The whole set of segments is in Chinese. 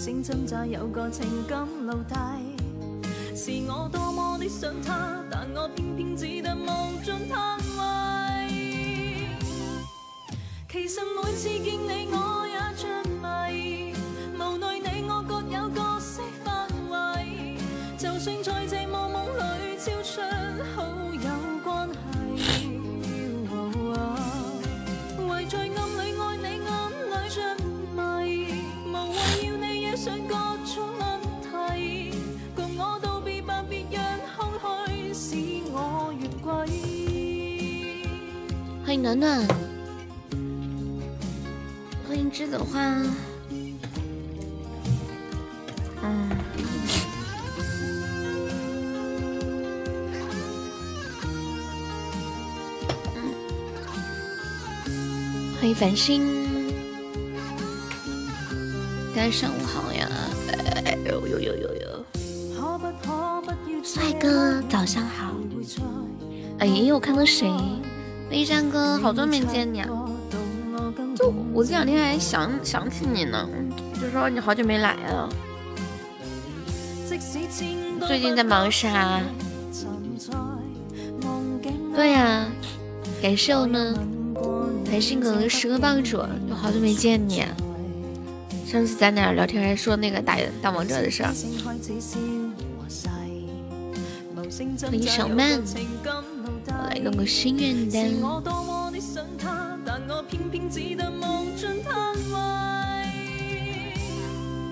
无声挣扎有个情感奴隶，是我多么的想他，但我欢迎暖暖，欢迎栀子花。嗯，欢迎繁星，大家上午好呀！哎呦呦呦呦呦，帅哥早上好。哎，我看到谁？飞山哥，好久没见你啊！就我这两天还想想起你呢，就说你好久没来了。最近在忙啥？对呀、感谢我们繁星哥哥十个帮主，就好久没见你。上次咱俩聊天还说那个打打王者的事儿。欢迎小曼，个心愿单。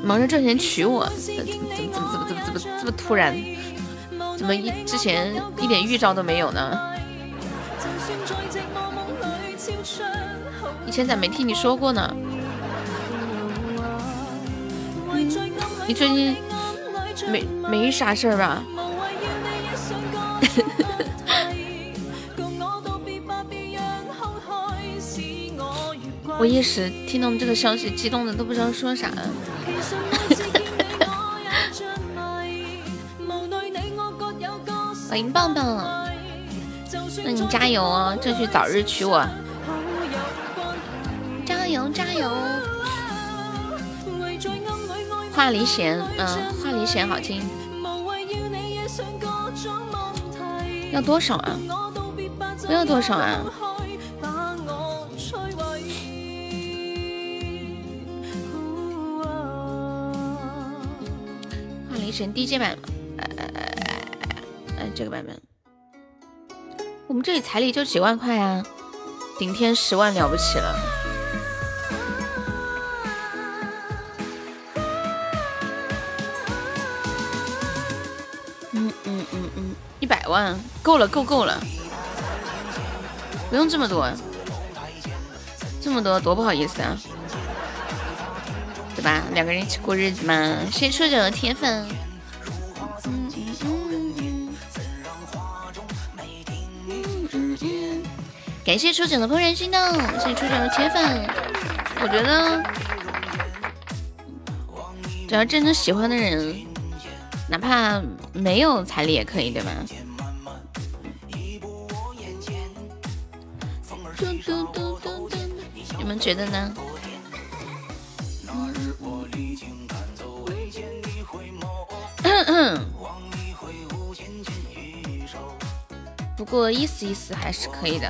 忙着挣钱娶我，怎么怎么怎么怎么怎么怎么这么突然？怎么一之前一点预兆都没有呢？以前咋没听你说过呢？你最近没迷没啥事儿吧？我一时听到这个消息，激动的都不知道说啥。其實每次見你我也着迷，無奈你我各有各色歡迎棒棒，那你加油啊，爭取早日娶我！加油加油！為在暗裏愛畫梨弦，嗯，畫梨弦好听，要多少啊？要多少啊？选 DJ 版，呃呃呃，这个版本，我们这里彩礼就几万块啊，顶天十万了不起了。嗯嗯嗯嗯，一百万够了，够够了，不用这么多，这么多多不好意思啊，对吧？两个人一起过日子嘛。謝謝初九的鐵粉。感谢初九的怦然心动，谢谢初九的铁粉。我觉得，只要真正喜欢的人，哪怕没有彩礼也可以，对吧？嘟嘟嘟嘟嘟，你们觉得呢？不过意思意思还是可以的。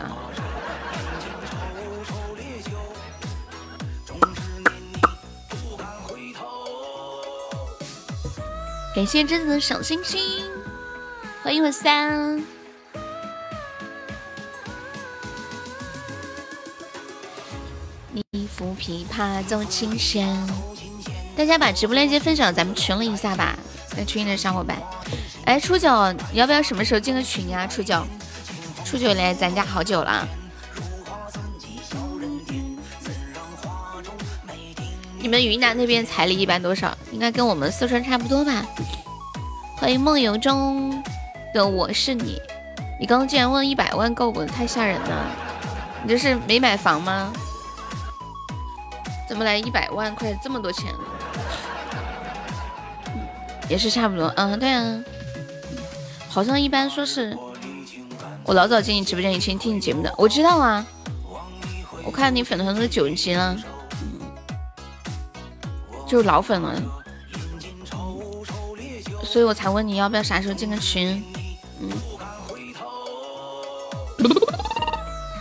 感谢栀子的小星星，欢迎我三。一副琵琶奏琴弦，大家把直播链接分享咱们群里一下吧，在群里的小伙伴。哎，初九，你要不要什么时候进个群呀？初九，初九来咱家好久了。你们云南那边彩礼一般多少？应该跟我们四川差不多吧。欢迎梦游中的我是你，你刚刚竟然问一百万够不？太吓人了！你这是没买房吗？怎么来一百万块这么多钱？也是差不多，嗯，对啊，好像一般说是，我老早进你直播间以前听你节目的，我知道啊，我看你粉团都九级了，就是老粉了，所以我才问你要不要啥时候进个群，嗯，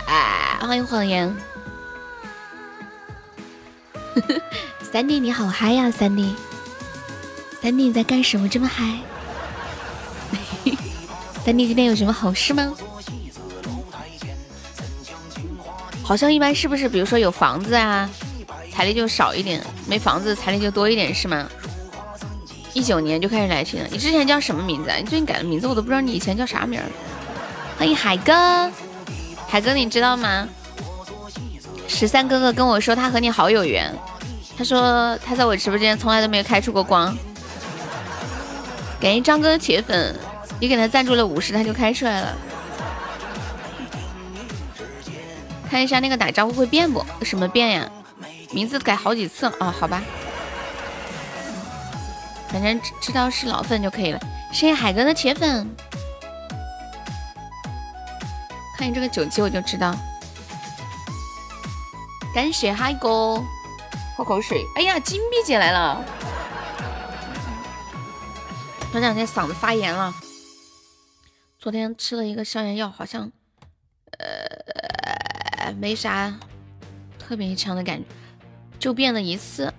啊，欢迎谎言，三弟你好嗨呀，三弟。三弟你在干什么这么嗨？三弟今天有什么好事吗？好像一般是不是？比如说有房子啊，彩礼就少一点；没房子，彩礼就多一点，是吗？一九年就开始来听了。你之前叫什么名字？啊？你最近改了名字，我都不知道你以前叫啥名。欢迎海哥，海哥你知道吗？十三哥哥跟我说他和你好有缘，他说他在我直播间从来都没有开出过光。感谢张哥铁粉，你给他赞助了五十，他就开出来了。看一下那个打招呼会变不？什么变呀？名字改好几次哦，好吧。反正知道是老粉就可以了。谢谢海哥的铁粉。看你这个九级我就知道。感谢海哥。喝口水。哎呀，金币姐来了。这两天嗓子发炎了，昨天吃了一个消炎药，好像呃没啥特别强的感觉，就变了一次。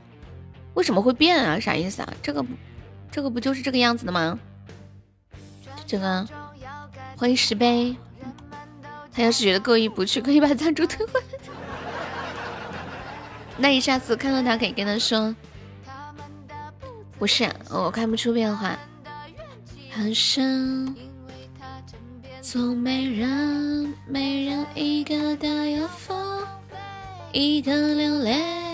为什么会变啊？啥意思啊？这个这个不就是这个样子的吗？这个欢迎石碑，他要是觉得过意不去，可以把赞助退回。那你下次看到他可以跟他说，不是，我看不出变化。很深，从没人，没人一个的要疯，一个流泪。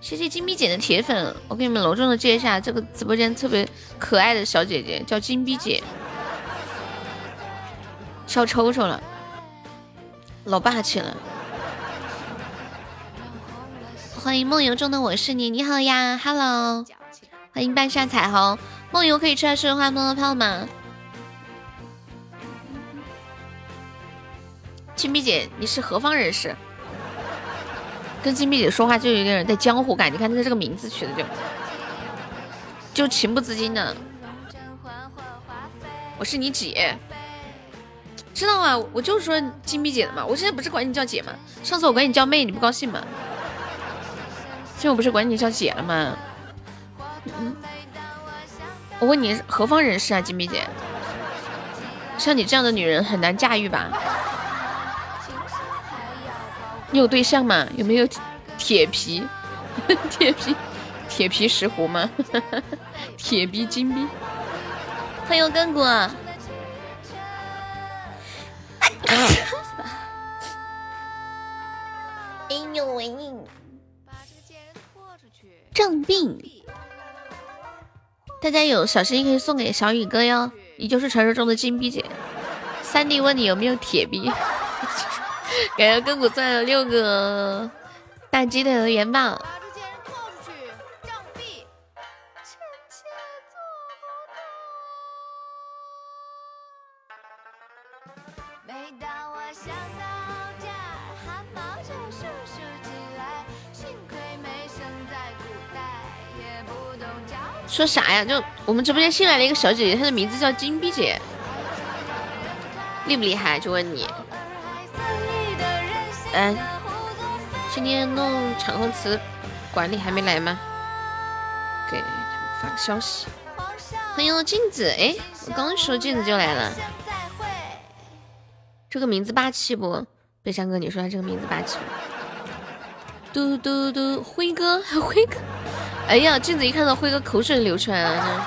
谢谢金币姐的铁粉，我给你们隆重的介绍一下，这个直播间特别可爱的小姐姐叫金币姐，笑抽抽了，老霸气了。欢迎梦游中的我是你，你好呀，Hello，欢迎半夏彩虹。梦游可以出来说话、摸摸泡吗？金币姐，你是何方人士？跟金币姐说话就有点带江湖感，你看她这个名字取的就就情不自禁的。我是你姐，知道吗？我就是说金币姐的嘛，我现在不是管你叫姐吗？上次我管你叫妹，你不高兴吗？现在我不是管你叫姐了吗？嗯。我问你何方人士啊，金币姐？像你这样的女人很难驾驭吧？你有对象吗？有没有铁皮？铁皮？铁皮石斛吗？铁皮金币？欢迎亘古。哎呦喂！正病。大家有小心意可以送给小雨哥哟，你就是传说中的金币姐。三弟问你有没有铁币，感谢根骨钻了六个大鸡的元宝。说啥呀？就我们直播间新来了一个小姐姐，她的名字叫金币姐，厉不厉害？就问你。哎，今天弄场控词管理还没来吗？给他们发个消息。欢迎镜子，哎，我刚说镜子就来了。这个名字霸气不？北山哥，你说他这个名字霸气不？嘟嘟嘟，辉哥，辉哥。哎呀，镜子一看到辉哥，口水流出来了，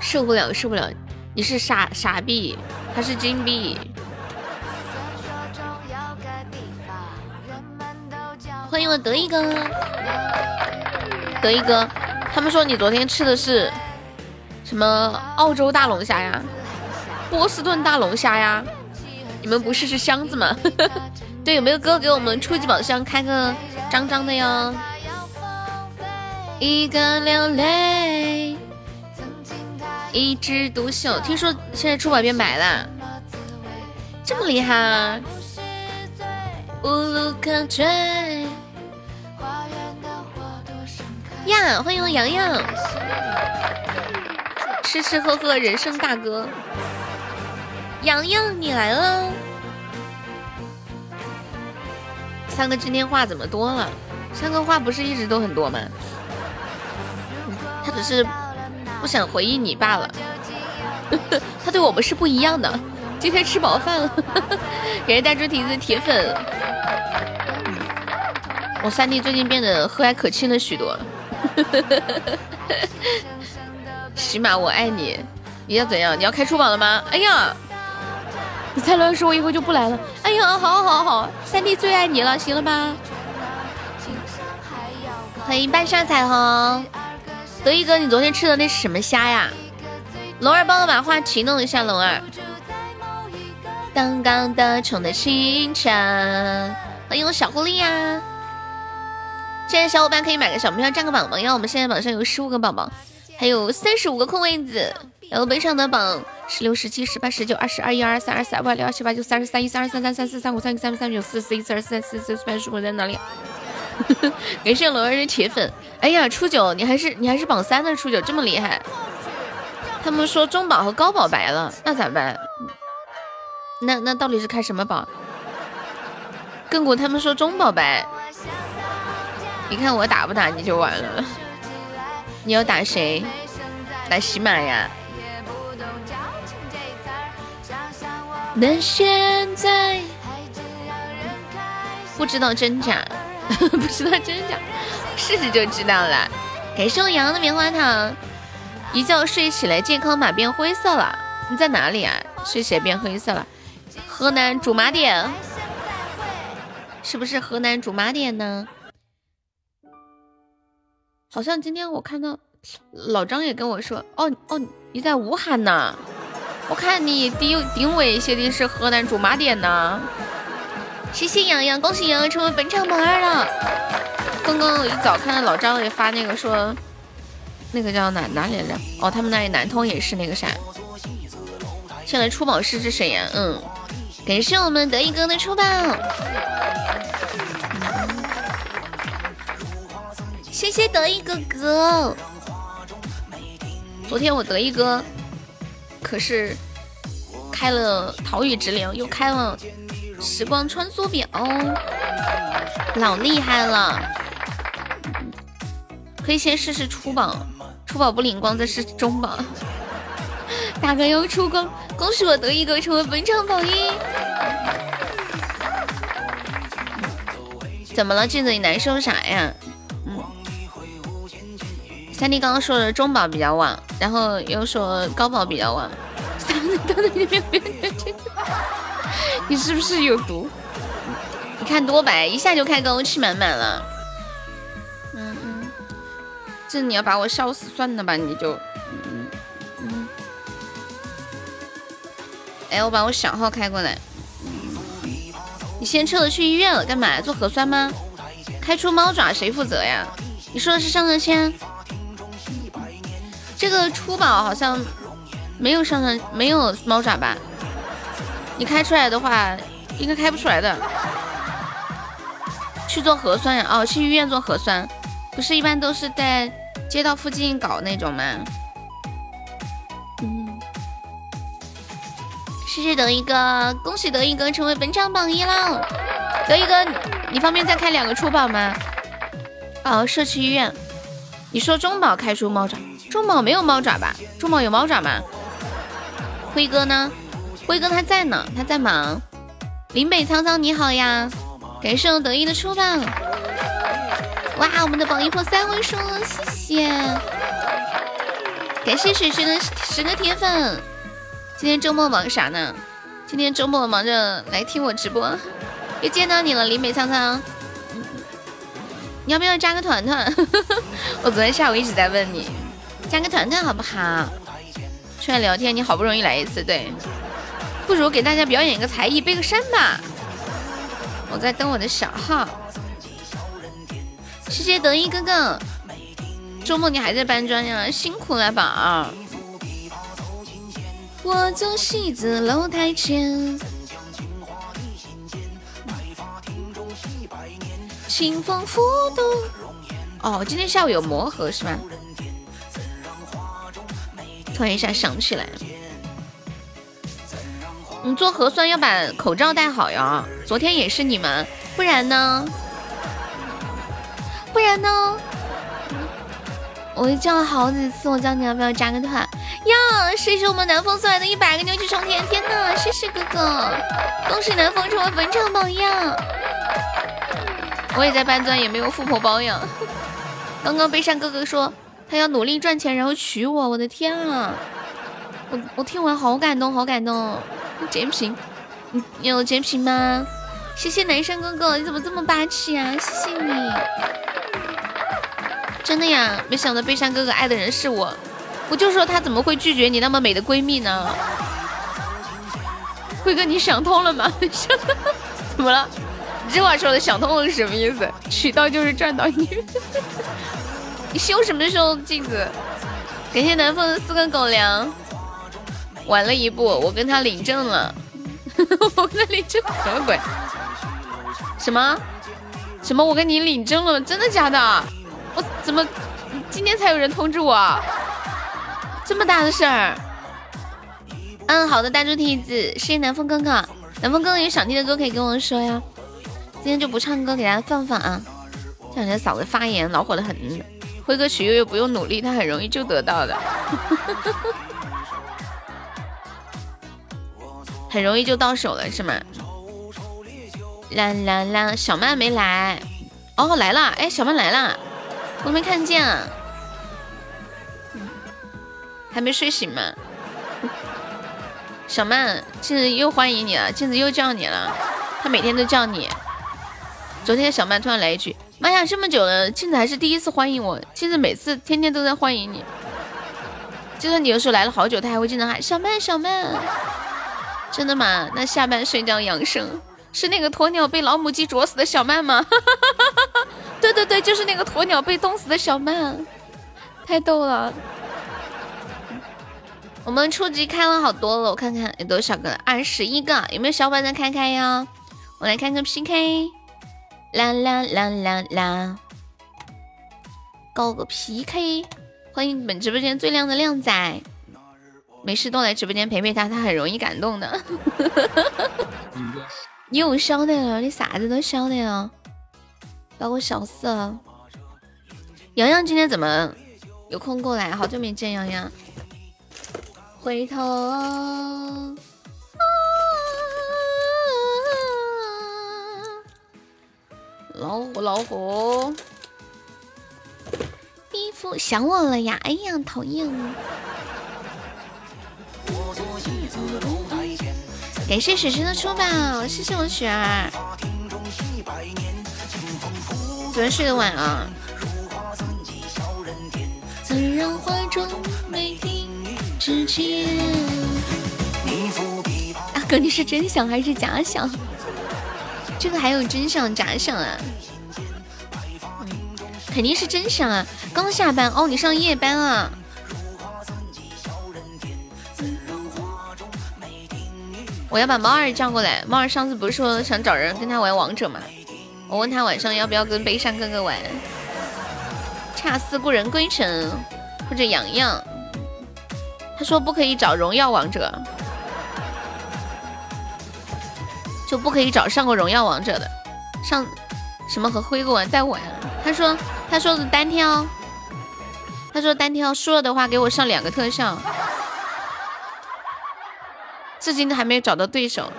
受不了，受不了！你是傻傻币，他是金币。欢迎我得意哥，得意哥，他们说你昨天吃的是什么澳洲大龙虾呀，波士顿大龙虾呀？你们不是是箱子吗？对，有没有哥给我们初级宝箱开个？脏脏的哟。一个流泪，一枝独秀。听说现在出宝变白了，这么厉害啊！无路可追。呀，欢迎洋洋，吃吃喝喝，人生大哥。洋洋，你来了。三哥今天话怎么多了？三哥话不是一直都很多吗？他只是不想回应你罢了。他对我们是不一样的。今天吃饱饭了，感谢带猪蹄子铁粉。我三弟最近变得和蔼可亲了许多。起码我爱你。你要怎样？你要开出宝了吗？哎呀！你再乱说，我以后就不来了。哎呀，好好好，三弟最爱你了，行了吧？欢迎半上彩虹，德一哥，你昨天吃的那是什么虾呀？龙儿，帮我把话题弄一下，龙儿。刚刚的宠的清晨，欢迎我小狐狸呀！现在小伙伴可以买个小门票，占个榜榜，因为我们现在榜上有十五个宝宝，还有三十五个空位子，然后本场的榜。十六、十七、十八、十九、二十二、一、二、三、二四、二五、二六、二七、八九、三十三、一、三、二、三、三、三四、三五、三六、三七、三八九、四十、一、四二、四三、四四、四八、十五在哪里？感谢罗儿的铁粉。哎呀，初九，你还是你还是榜三的初九，这么厉害。他们说中宝和高宝白了，那咋办？那那到底是开什么宝？亘古他们说中宝白，你看我打不打你就完了。你要打谁？打喜马呀？那现在不知道真假，不知道真假，试试就知道了。感谢我阳的棉花糖，一觉睡起来健康码变灰色了。你在哪里啊？睡起来变灰色了？河南驻马店，是不是河南驻马店呢？好像今天我看到老张也跟我说，哦哦，你在武汉呢。我看你定定位写的是河南驻马店呢。谢谢洋洋，恭喜洋洋成为本场榜二了。刚刚我一早看到老张也发那个说，那个叫哪哪里来着？哦，他们那里南通也是那个啥。先来出宝试是谁呀？嗯，感谢我们得意哥的出宝。谢谢得意哥哥。昨天我得意哥。可是开了逃狱之灵，又开了时光穿梭表，老厉害了！可以先试试出宝，出宝不灵光再试中宝。大哥又出光，恭喜我得意哥成为本场榜一。怎么了，镜子？你难受啥呀？三弟刚刚说的中宝比较旺。然后又说高宝比较晚，你是不是有毒？你看多白，一下就开高，气满满了。嗯嗯，这你要把我笑死算了吧，你就嗯嗯。哎，我把我小号开过来。你先撤了，去医院了，干嘛？做核酸吗？开出猫爪谁负责呀？你说的是上上签？这个初宝好像没有上上没有猫爪吧？你开出来的话，应该开不出来的。去做核酸呀？哦，去医院做核酸，不是一般都是在街道附近搞那种吗？嗯，谢谢德一哥，恭喜德一哥成为本场榜一了。德一哥，你方便再开两个初宝吗？哦，社区医院。你说中宝开出猫爪？中宝没有猫爪吧？中宝有猫爪吗？辉哥呢？辉哥他在呢，他在忙。林北沧桑你好呀，感谢我得意的出榜。哇，我们的榜一破三位数了，谢谢。感谢水水的十个铁粉。今天周末忙啥呢？今天周末忙着来听我直播。又见到你了，林北沧桑。你要不要加个团团？我昨天下午一直在问你。加个团团好不好？出来聊天，你好不容易来一次，对，不如给大家表演一个才艺，背个山吧。我在登我的小号。谢谢德一哥哥，周末你还在搬砖呀？辛苦了宝儿。我坐戏子楼台前，清风拂动。哦，今天下午有磨合是吧？突然一下想起来，你做核酸要把口罩戴好呀。昨天也是你们，不然呢？不然呢？我叫了好几次，我叫你要不要加个团？呀，谢谢我们南风送来的一百个牛气冲天！天呐，谢谢哥哥，恭喜南风成为本场榜样。我也在搬砖，也没有富婆包养。刚刚悲伤哥哥说他要努力赚钱，然后娶我，我的天啊！我我听完好感动，好感动。截屏，你有截屏吗？谢谢男生哥哥，你怎么这么霸气啊？谢谢你，真的呀！没想到悲伤哥哥爱的人是我。我就说他怎么会拒绝你那么美的闺蜜呢？辉哥，你想通了吗？怎么了？你这话说的想通了是什么意思？娶到就是赚到你。你修什么修镜子？感谢南风的四个狗粮。晚了一步，我跟他领证了。我跟他领证什么鬼？什么？什么？我跟你领证了？真的假的？我怎么今天才有人通知我？这么大的事儿，嗯，好的，大猪蹄子，谢谢南风哥哥，南风哥哥有想听的歌可以跟我说呀，今天就不唱歌，给大家放放啊。这两天嗓子发炎恼火的很，辉哥许悠悠不用努力，他很容易就得到的，很容易就到手了是吗？啦啦啦，小曼没来，哦来了，哎，小曼来了，我没看见。还没睡醒吗？小曼，镜子又欢迎你了，镜子又叫你了，他每天都叫你。昨天小曼突然来一句：“妈呀，这么久了，镜子还是第一次欢迎我。”镜子每次天天都在欢迎你，就算你有时候来了好久，他还会经常喊小曼小曼。真的吗？那下班睡觉养生是那个鸵鸟被老母鸡啄死的小曼吗？对对对，就是那个鸵鸟被冻死的小曼，太逗了。我们初级开了好多了，我看看有多少个，二十一个，有没有小伙伴再开开呀？我来看个 PK，啦啦啦啦啦，搞个 PK，欢迎本直播间最靓的靓仔，没事多来直播间陪陪他，他很容易感动的。你又晓得了，你啥子都晓得了，把我笑死了。洋洋今天怎么有空过来？好久没见洋洋。回头，老虎老虎，衣服想我了呀！哎呀，讨厌！感谢水水的出宝，谢谢我雪儿。昨天睡得晚啊。阿哥，你是真想还是假想？这个还有真想假想啊？肯定是真想啊！刚下班哦，你上夜班啊？我要把猫儿叫过来。猫儿上次不是说想找人跟他玩王者吗？我问他晚上要不要跟悲伤哥哥玩。恰似故人归程，或者洋洋。他说不可以找荣耀王者，就不可以找上过荣耀王者的，上什么和辉哥玩带我呀？他说他说是单挑，他说单挑输了的话给我上两个特效，至今都还没有找到对手，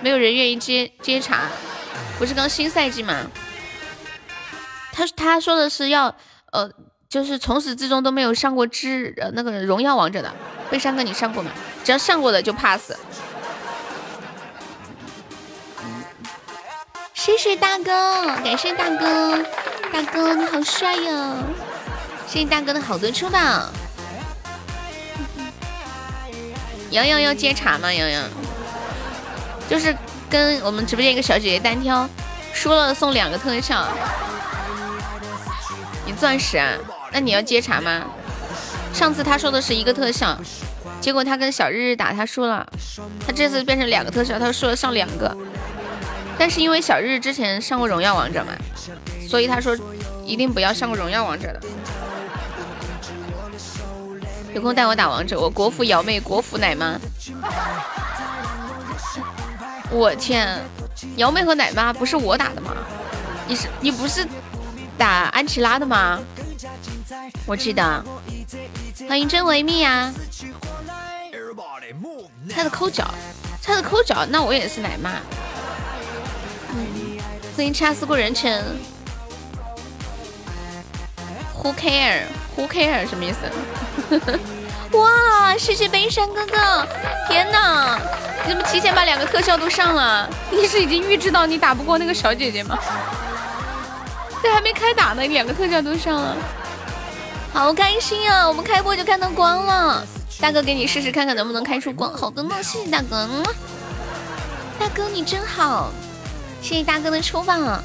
没有人愿意接接茬，不是刚新赛季吗？他他说的是要呃。就是从始至终都没有上过之呃那个荣耀王者的，辉山哥你上过吗？只要上过的就 pass。谢谢大哥，感谢大哥，大哥你好帅哟！谢谢。大哥的好多出宝。洋洋要接茬吗？洋洋就是跟我们直播间一个小姐姐单挑，输了送两个特效。你钻石啊？那你要接茬吗？上次他说的是一个特效，结果他跟小日日打，他输了。他这次变成两个特效，他说上两个。但是因为小日之前上过荣耀王者嘛，所以他说一定不要上过荣耀王者的。有空带我打王者，我国服瑶妹，国服奶妈。我天，瑶妹和奶妈不是我打的吗？你是你不是打安琪拉的吗？我记得。欢迎真维密呀！猜的抠脚，猜的抠脚，那我也是奶妈。欢迎掐死过人称。Who care？Who care？什么意思？哇，谢谢悲伤哥哥！天哪，你怎么提前把两个特效都上了？你是已经预知到你打不过那个小姐姐吗？这还没开打呢，你两个特效都上了。好开心啊！我们开播就看到光了，大哥给你试试看看能不能开出光。好的呢，谢谢大哥，大哥你真好，谢谢大哥的抽榜。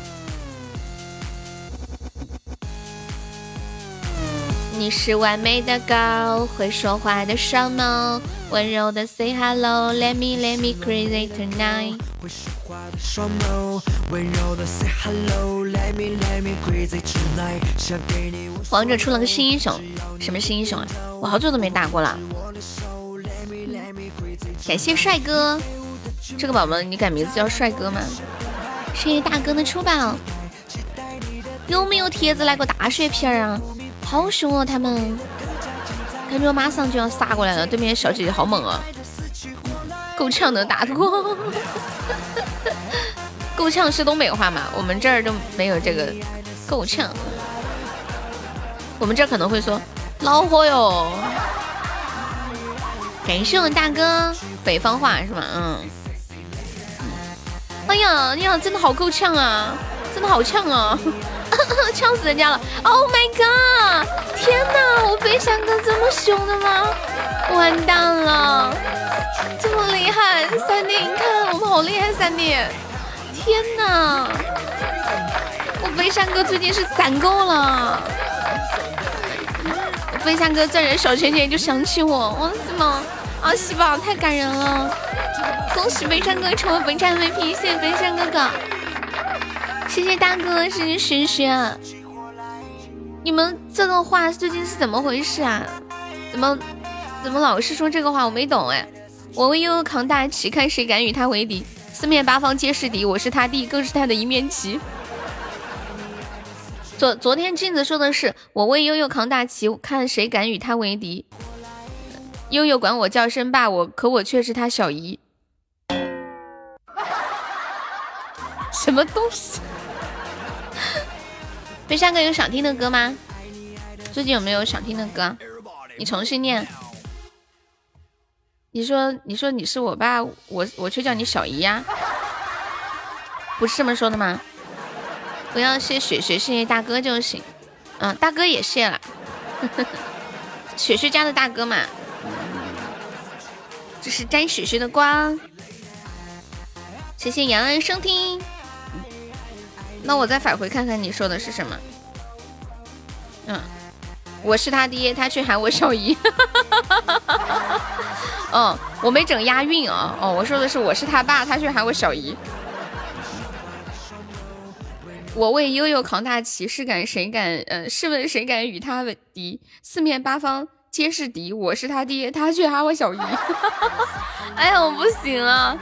你是完美的 girl，会说话的双眸，温柔的 say hello，let me let me crazy tonight。王者出了个新英雄，什么新英雄啊？我好久都没打过了。感谢帅哥，这个宝宝你改名字叫帅哥吗？谢谢大哥的出宝。有没有帖子来个大血瓶啊？好凶哦，他们感觉我马上就要杀过来了。对面小姐姐好猛啊，够呛能打得过。够呛是东北话嘛？我们这儿都没有这个够呛。我们这儿可能会说恼火哟。感谢我大哥，北方话是吧？嗯。哎呀，呀，真的好够呛啊，真的好呛啊。呛死人家了！Oh my god！天哪，我飞翔哥这么凶的吗？完蛋了！这么厉害，三弟，你看我们好厉害，三弟！天哪，我飞翔哥最近是攒够了。飞翔哥赚人小钱钱就想起我，我怎么啊？喜宝太感人了！恭喜悲伤哥成为本场 MVP，谢谢悲伤哥哥。谢谢大哥，谢谢轩轩。你们这个话最近是怎么回事啊？怎么怎么老是说这个话？我没懂哎。我为悠悠扛大旗，看谁敢与他为敌。四面八方皆是敌，我是他弟，更是他的一面旗。昨昨天镜子说的是我为悠悠扛大旗，看谁敢与他为敌。悠悠管我叫声爸，我可我却是他小姨。什么东西？飞山哥有想听的歌吗？最近有没有想听的歌？你重新念。你说，你说你是我爸，我我却叫你小姨呀？不是这么说的吗？不要谢雪雪，谢谢大哥就行。嗯，大哥也谢了。雪雪家的大哥嘛。这是沾雪雪的光。谢谢杨安收听。那我再返回看看你说的是什么？嗯，我是他爹，他却喊我小姨。嗯，我没整押韵啊。哦，我说的是我是他爸，他却喊我小姨。我为悠悠扛大旗，是敢谁敢？嗯，试问谁敢与他为敌？四面八方皆是敌，我是他爹，他却喊我小姨。哎呀，我不行了。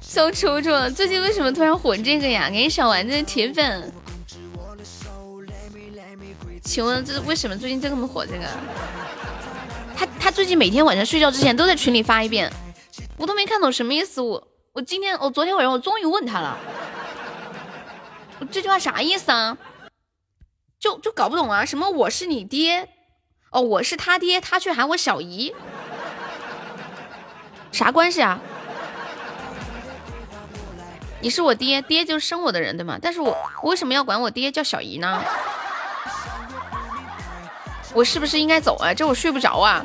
小楚楚，最近为什么突然火这个呀？给小丸子的铁粉，请问这为什么最近这么火这个？他他最近每天晚上睡觉之前都在群里发一遍，我都没看懂什么意思。我我今天我昨天晚上我终于问他了，我这句话啥意思啊？就就搞不懂啊？什么我是你爹？哦，我是他爹，他却喊我小姨，啥关系啊？你是我爹，爹就是生我的人，对吗？但是我我为什么要管我爹叫小姨呢？我是不是应该走啊？这我睡不着啊。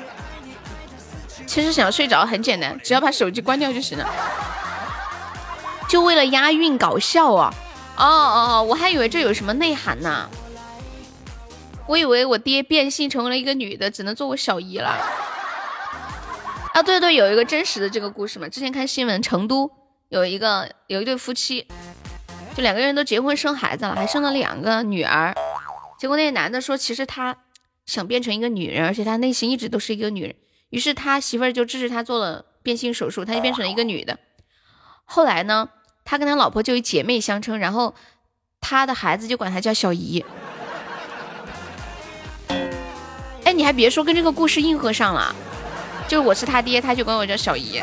其实想睡着很简单，只要把手机关掉就行了。就为了押韵搞笑啊！哦哦，我还以为这有什么内涵呢。我以为我爹变性成为了一个女的，只能做我小姨了。啊，对对，有一个真实的这个故事嘛。之前看新闻，成都有一个有一对夫妻，就两个人都结婚生孩子了，还生了两个女儿。结果那个男的说，其实他想变成一个女人，而且他内心一直都是一个女人。于是他媳妇儿就支持他做了变性手术，他就变成了一个女的。后来呢，他跟他老婆就以姐妹相称，然后他的孩子就管他叫小姨。哎，你还别说，跟这个故事硬核上了。就是我是他爹，他就管我叫小姨。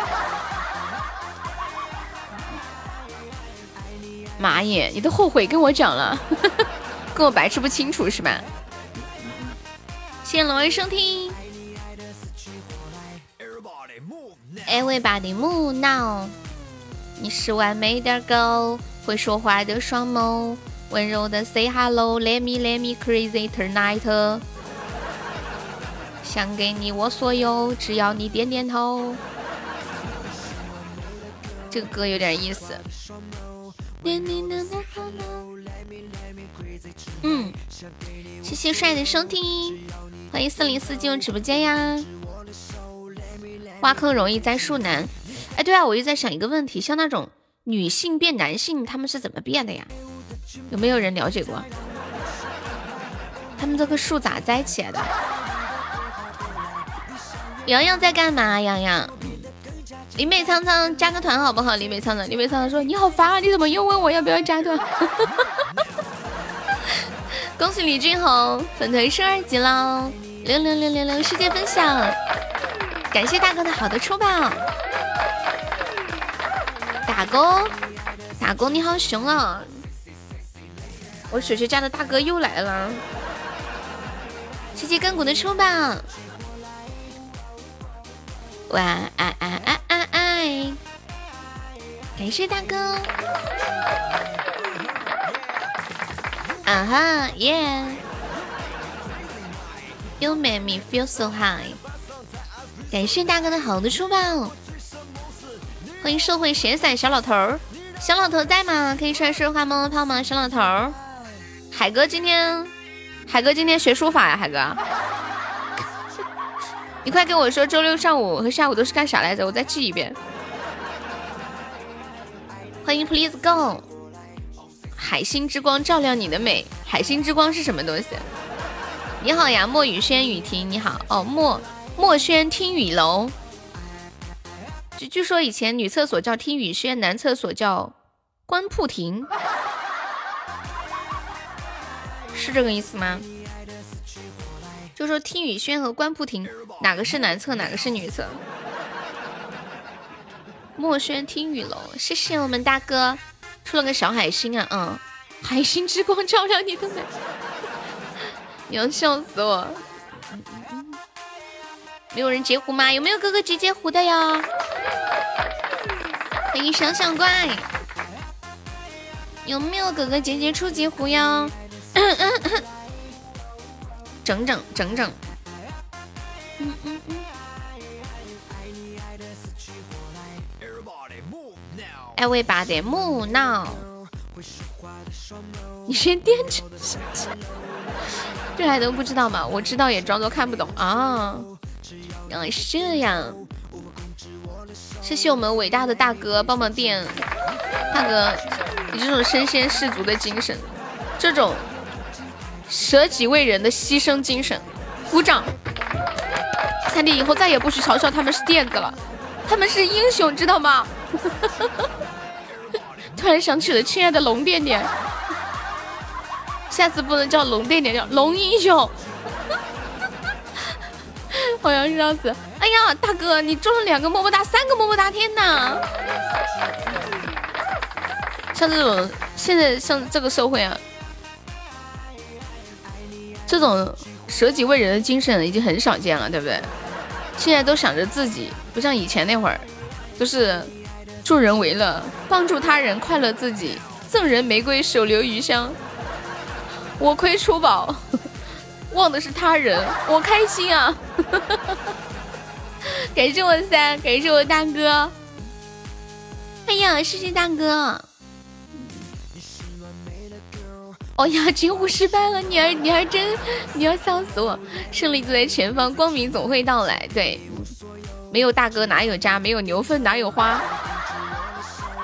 妈耶，你都后悔跟我讲了，跟我白痴不清楚是吧？谢谢龙儿收听。Everybody move now，你是完美的狗，会说话的双眸，温柔的 say hello，let me let me crazy tonight。想给你我所有，只要你点点头。这个歌有点意思。嗯，谢谢帅的收听，欢迎四零四进入直播间呀。挖坑容易栽树难。哎，对啊，我又在想一个问题，像那种女性变男性，他们是怎么变的呀？有没有人了解过？他们这棵树咋栽起来的？洋洋在干嘛？洋洋，林北苍苍加个团好不好？林北苍苍，林北苍苍说你好烦啊！你怎么又问我要不要加团？恭喜李俊宏粉团升二级喽！六六六六六，世界分享，感谢大哥的好的出宝。打工，打工，你好凶啊！我雪雪家的大哥又来了，谢谢亘古的出宝。晚安安安安安，感谢大哥。啊哈耶！You make me feel so high。感谢大哥的好的出包，欢迎社会闲散小老头儿，小老头在吗？可以出来说话么么泡吗？小老头儿，海哥今天，海哥今天学书法呀，海哥。你快跟我说，周六上午和下午都是干啥来着？我再记一遍。欢迎 Please Go，海星之光照亮你的美。海星之光是什么东西？你好呀，莫雨轩雨婷，你好哦，莫莫轩听雨楼。据据说以前女厕所叫听雨轩，男厕所叫关铺亭，是这个意思吗？就说听雨轩和关铺亭。哪个是男厕，哪个是女厕？墨轩听雨楼，谢谢我们大哥出了个小海星啊，嗯，海星之光照亮你的美，你要笑死我！没有人截胡吗？有没有哥哥截截胡的呀？欢迎想想怪，有没有哥哥截截出截胡呀？整整整整。嗯嗯嗯。Everybody move now。你先垫着，这还能不知道吗？我知道也装作看不懂啊。原来是这样。谢谢我们伟大的大哥帮忙垫。大哥，你这种身先士卒的精神，这种舍己为人的牺牲精神，鼓掌。三弟以后再也不许嘲笑他们是垫子了，他们是英雄，知道吗？突然想起了亲爱的龙垫垫，下次不能叫龙垫垫，叫龙英雄。好像是这样子。哎呀，大哥，你中了两个么么哒，三个么么哒，天哪！像这种现在像这个社会啊，这种舍己为人的精神已经很少见了，对不对？现在都想着自己，不像以前那会儿，都是助人为乐，帮助他人，快乐自己，赠人玫瑰，手留余香。我亏出宝，忘的是他人，我开心啊！感谢我三，感谢我大哥。哎呀，谢谢大哥。哦呀，惊呼失败了！你儿，你儿真，你要笑死我！胜利就在前方，光明总会到来。对，没有大哥哪有家，没有牛粪哪有花。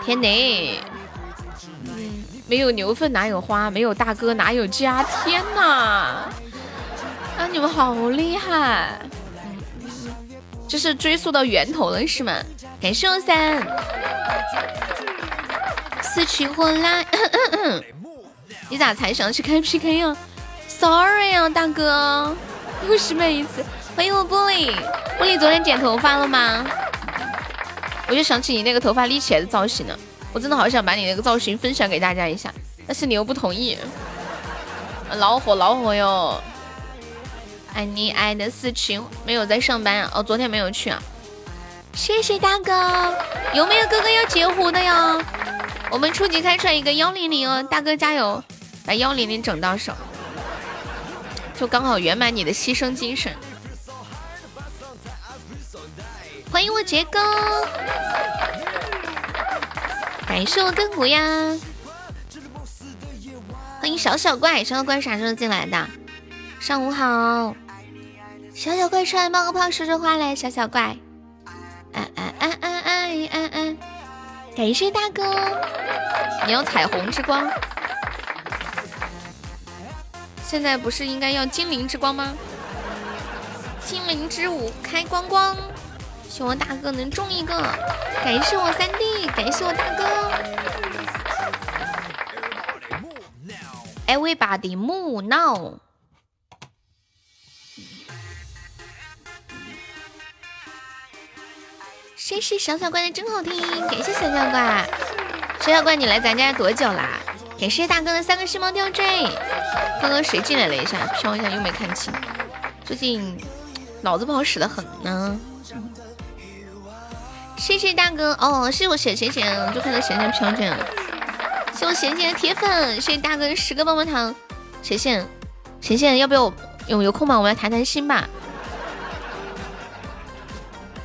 天哪！嗯，没有牛粪哪有花，没有大哥哪有家。天哪！啊，你们好厉害！这是追溯到源头了是吗？感谢我三死去活来。你咋才想去开 PK 呀？Sorry 啊，大哥，又失败一次。欢迎我玻璃，玻璃昨天剪头发了吗？我就想起你那个头发立起来的造型了，我真的好想把你那个造型分享给大家一下，但是你又不同意。老火老火哟！爱你爱的死去，没有在上班啊？哦，昨天没有去啊。谢谢大哥，有没有哥哥要截胡的呀？我们初级开出来一个幺零零哦，大哥加油！把幺零零整到手，就刚好圆满你的牺牲精神。欢迎我杰哥，感谢我根骨呀！欢迎小小怪，小小怪啥时候进来的？上午好，小小怪出来冒个泡说说话来，小小怪。哎哎哎哎哎哎哎！感谢大哥，你要彩虹之光。现在不是应该要精灵之光吗？精灵之舞开光光，希望大哥能中一个。感谢我三弟，感谢我大哥。Everybody move now。谁是小小怪的真好听，感谢小小怪。小小怪，你来咱家多久啦？感谢大哥的三个星芒吊坠。刚刚谁进来了一下，飘一下又没看清。最近脑子不好使的很呢。谢谢大哥哦，谢我贤贤贤，就看到贤贤飘进来了。谢我贤贤的铁粉，谢谢大哥十个棒棒糖。贤贤，贤贤，要不要有有空吗？我们来谈谈心吧。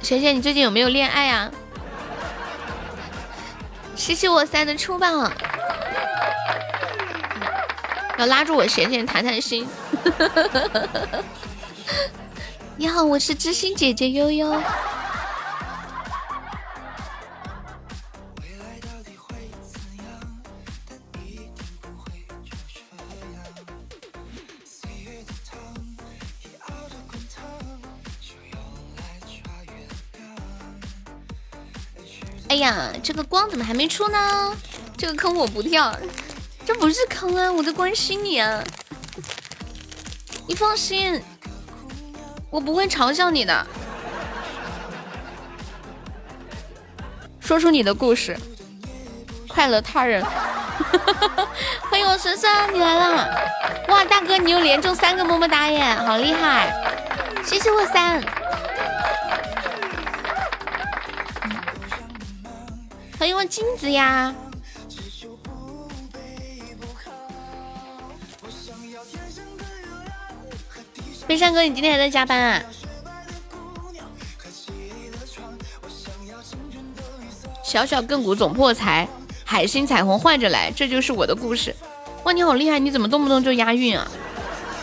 贤贤，你最近有没有恋爱啊？谢谢我三的出棒。要拉住我贤贤谈谈心。你好，我是知心姐姐悠悠。哎呀，这个光怎么还没出呢？这个坑我不跳。这不是坑啊，我在关心你啊！你放心，我不会嘲笑你的。说出你的故事，快乐他人。欢迎我神神，你来了！哇，大哥，你又连中三个么么哒耶，好厉害！谢谢我三。欢迎我金子呀！飞山哥，你今天还在加班啊？小小亘古总破财，海星彩虹换着来，这就是我的故事。哇，你好厉害！你怎么动不动就押韵啊？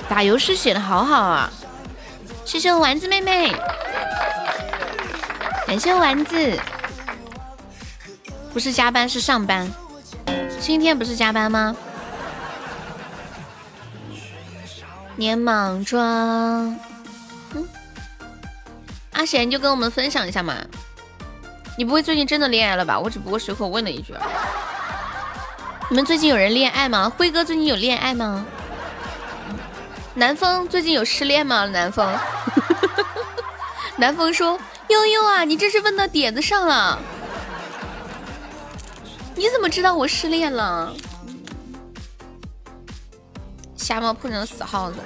打油诗写的好好啊！谢谢丸子妹妹，感谢丸子。不是加班是上班，今天不是加班吗？年莽装，嗯，阿贤就跟我们分享一下嘛。你不会最近真的恋爱了吧？我只不过随口问了一句。你们最近有人恋爱吗？辉哥最近有恋爱吗？南风最近有失恋吗？南风，南风说悠悠啊，你这是问到点子上了。你怎么知道我失恋了？瞎猫碰成死耗子，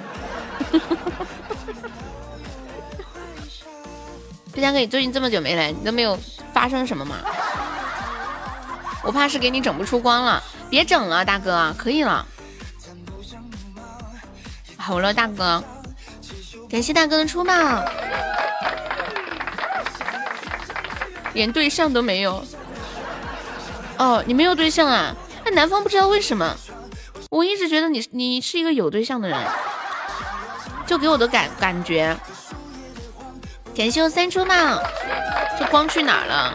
不想哥，你最近这么久没来，你都没有发生什么吗？我怕是给你整不出光了，别整了，大哥，可以了。好了，大哥，感谢大哥的出宝，连对象都没有。哦，你没有对象啊？那南方不知道为什么。我一直觉得你你是一个有对象的人，就给我的感感觉。感谢我三猪帽，这光去哪儿了？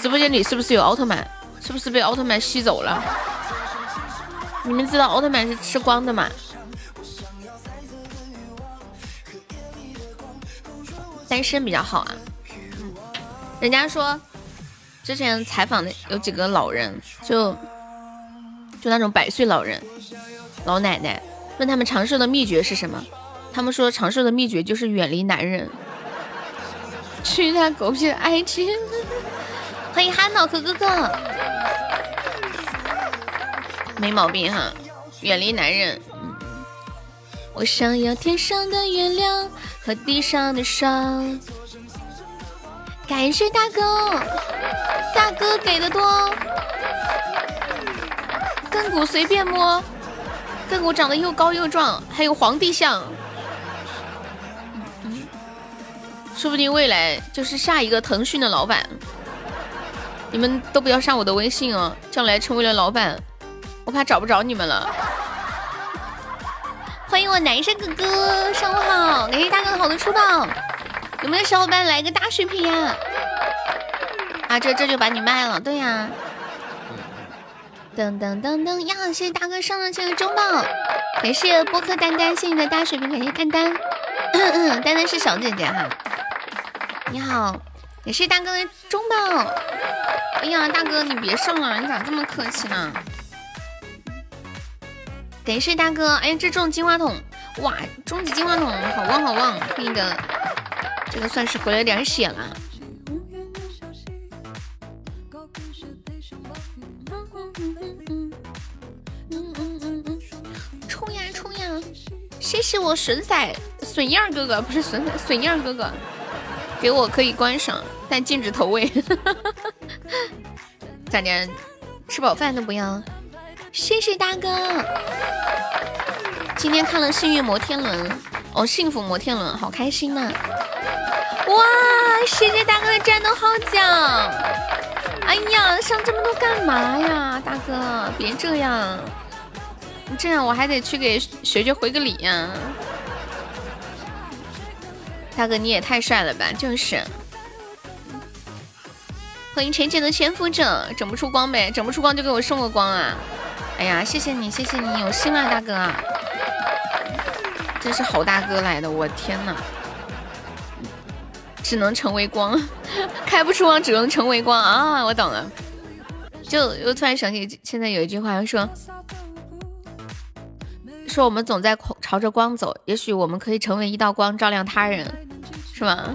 直播间里是不是有奥特曼？是不是被奥特曼吸走了？你们知道奥特曼是吃光的吗？单身比较好啊。人家说，之前采访的有几个老人，就就那种百岁老人、老奶奶，问他们长寿的秘诀是什么？他们说长寿的秘诀就是远离男人。去他狗屁的爱情！欢迎哈脑壳哥哥，没毛病哈，远离男人。我想要天上的月亮和地上的沙。感谢大哥，大哥给的多。亘古随便摸，亘古长得又高又壮，还有皇帝像。说不定未来就是下一个腾讯的老板。你们都不要上我的微信哦，将来成为了老板，我怕找不着你们了。欢迎我男生哥哥，上午好！感谢大哥的好多出宝，有没有小伙伴来个大血瓶呀？啊，这这就把你卖了，对呀。噔噔噔噔呀！谢谢大哥上了这个中宝，感谢波克丹丹，谢谢你的大水瓶，感谢丹丹，丹丹是小姐姐哈。你好，感谢大哥的中宝。哎呀，大哥你别上了，你咋这么客气呢？感谢大哥，哎，这种金话筒，哇，终极金话筒，好旺好旺，那个，这个算是回了点血了。谢谢我笋仔笋样哥哥，不是笋仔笋样哥哥，给我可以观赏，但禁止投喂。咋的？吃饱饭都不要？谢谢大哥。今天看了《幸运摩天轮》，哦，幸福摩天轮，好开心呐！哇，谢谢大哥的战斗号角。哎呀，上这么多干嘛呀，大哥，别这样，这样我还得去给学学回个礼呀。大哥你也太帅了吧，就是。欢迎浅浅的潜伏者，整不出光呗，整不出光就给我送个光啊！哎呀，谢谢你，谢谢你，有心了，大哥，真是好大哥来的，我天呐，只能成为光，开不出光，只能成为光啊！我懂了，就又突然想起，现在有一句话说，说我们总在朝着光走，也许我们可以成为一道光，照亮他人，是吗？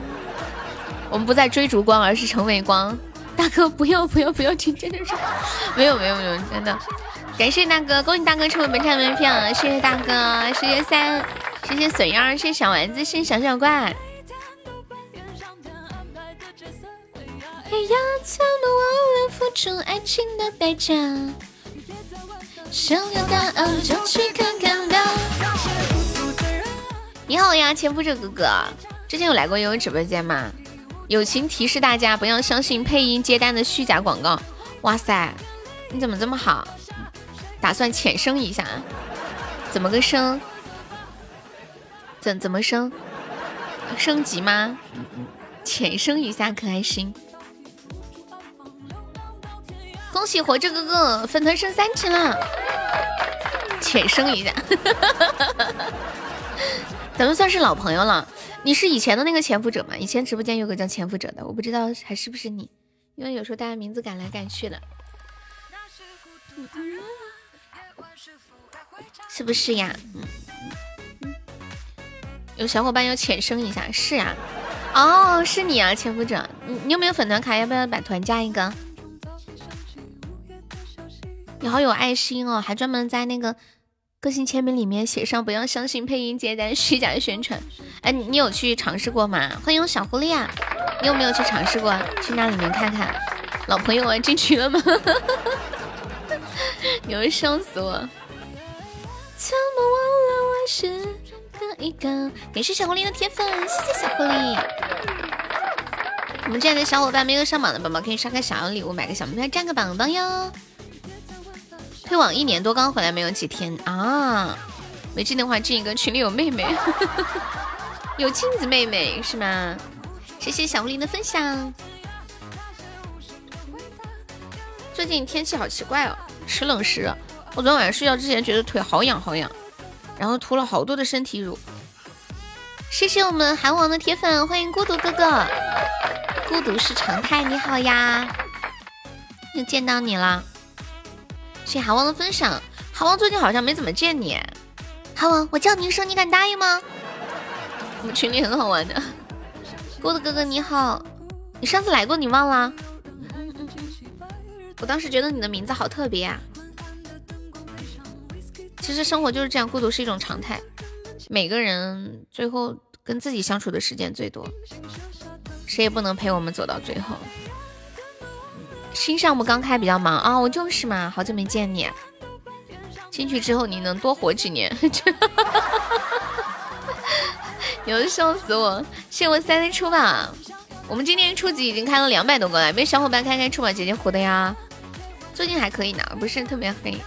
我们不再追逐光，而是成为光。大哥，不要不要不要听，真的是没有没有没有，真的，感谢大哥，恭喜大哥成为本场门票，谢谢大哥，谢谢三，谢谢笋样，谢谢小丸子，谢谢小小怪。想要答案就去看看吧你好呀，潜伏者哥哥，之前有来过悠悠直播间吗？友情提示大家不要相信配音接单的虚假广告。哇塞，你怎么这么好？打算浅升一下？怎么个升？怎怎么升？升级吗？浅升一下可还行？恭喜活着哥哥粉团升三级了！浅升一下，咱们算是老朋友了。你是以前的那个潜伏者吗？以前直播间有个叫潜伏者的，我不知道还是不是你，因为有时候大家名字改来改去的，是不是呀？嗯，有小伙伴要浅升一下，是呀，哦，是你啊，潜伏者，你你有没有粉团卡？要不要把团加一个？你好有爱心哦，还专门在那个。个性签名里面写上不要相信配音接单虚假宣传。哎，你有去尝试过吗？欢迎我小狐狸啊！你有没有去尝试过？去那里面看看。老朋友啊，进群了吗？你会笑死我！怎么忘了我是个一个？也是小狐狸的铁粉，谢谢小狐狸。我们这样的小伙伴没有上榜的宝宝可以刷个小礼物，买个小门票占个榜榜哟。退网一年多，刚回来没有几天啊。没进的话，进一个群里有妹妹，有镜子妹妹是吗？谢谢小狐狸的分享。最近天气好奇怪哦，时冷时热。我昨天晚上睡觉之前觉得腿好痒好痒，然后涂了好多的身体乳。谢谢我们韩王的铁粉，欢迎孤独哥哥。孤独是常态，你好呀，又见到你了。谢谢韩王的分享，韩王最近好像没怎么见你。韩王，我叫你一声，你敢答应吗？我们群里很好玩的。孤独哥哥你好，你上次来过，你忘了？我当时觉得你的名字好特别啊。其实生活就是这样，孤独是一种常态。每个人最后跟自己相处的时间最多，谁也不能陪我们走到最后。新项目刚开，比较忙啊，我就是嘛，好久没见你。进去之后你能多活几年？有的笑死我！谢我三的出吧，我们今天初级已经开了两百多个了，没小伙伴开开出吧姐姐活的呀？最近还可以呢，不是特别黑，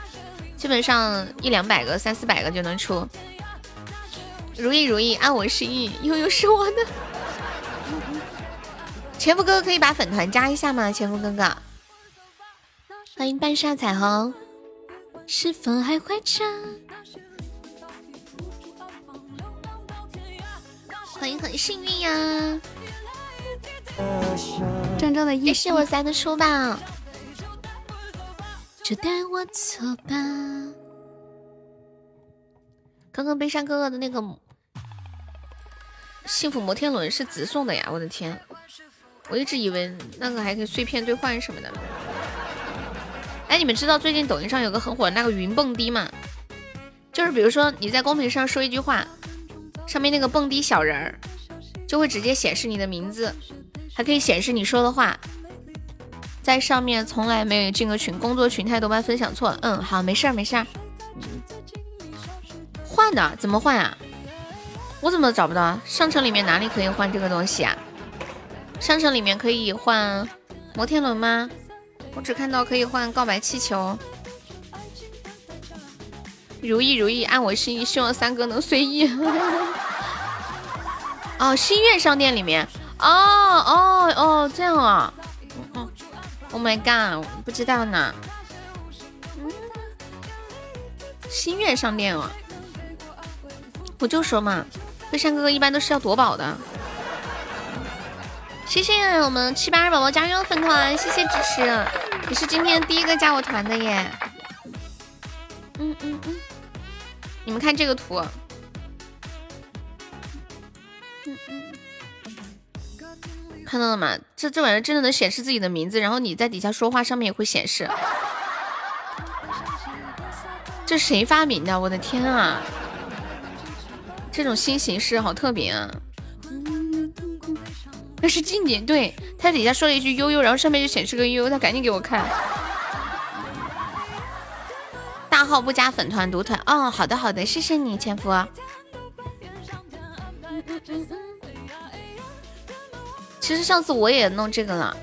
基本上一两百个、三四百个就能出。如意如意，按我心意，悠悠是我的。前夫哥哥可以把粉团加一下吗？前夫哥哥，欢迎半夏彩虹。是否还怀着？欢迎很幸运呀！郑州的谢谢我三的书吧，就带我走吧。刚刚悲伤哥哥的那个。幸福摩天轮是直送的呀！我的天，我一直以为那个还可以碎片兑换什么的。哎，你们知道最近抖音上有个很火的那个云蹦迪吗？就是比如说你在公屏上说一句话，上面那个蹦迪小人儿就会直接显示你的名字，还可以显示你说的话。在上面从来没有进过群，工作群太多，把分享错了。嗯，好，没事儿没事儿。换的怎么换啊？我怎么找不到？商城里面哪里可以换这个东西啊？商城里面可以换摩天轮吗？我只看到可以换告白气球。如意如意，按我心意，希望三哥能随意。哦，心愿商店里面。哦哦哦，这样啊。嗯 Oh my god，不知道呢。心愿商店啊。我就说嘛。飞山哥哥一般都是要夺宝的，谢谢我们七八二宝宝加入粉团，谢谢支持，你是今天第一个加我团的耶。嗯嗯嗯，你们看这个图，嗯嗯，看到了吗？这这玩意儿真的能显示自己的名字，然后你在底下说话，上面也会显示。这谁发明的？我的天啊！这种新形式好特别啊！是静静，对他底下说了一句悠悠，然后上面就显示个悠悠，他赶紧给我看。大号不加粉团独团哦，好的好的，谢谢你前夫。其实上次我也弄这个了，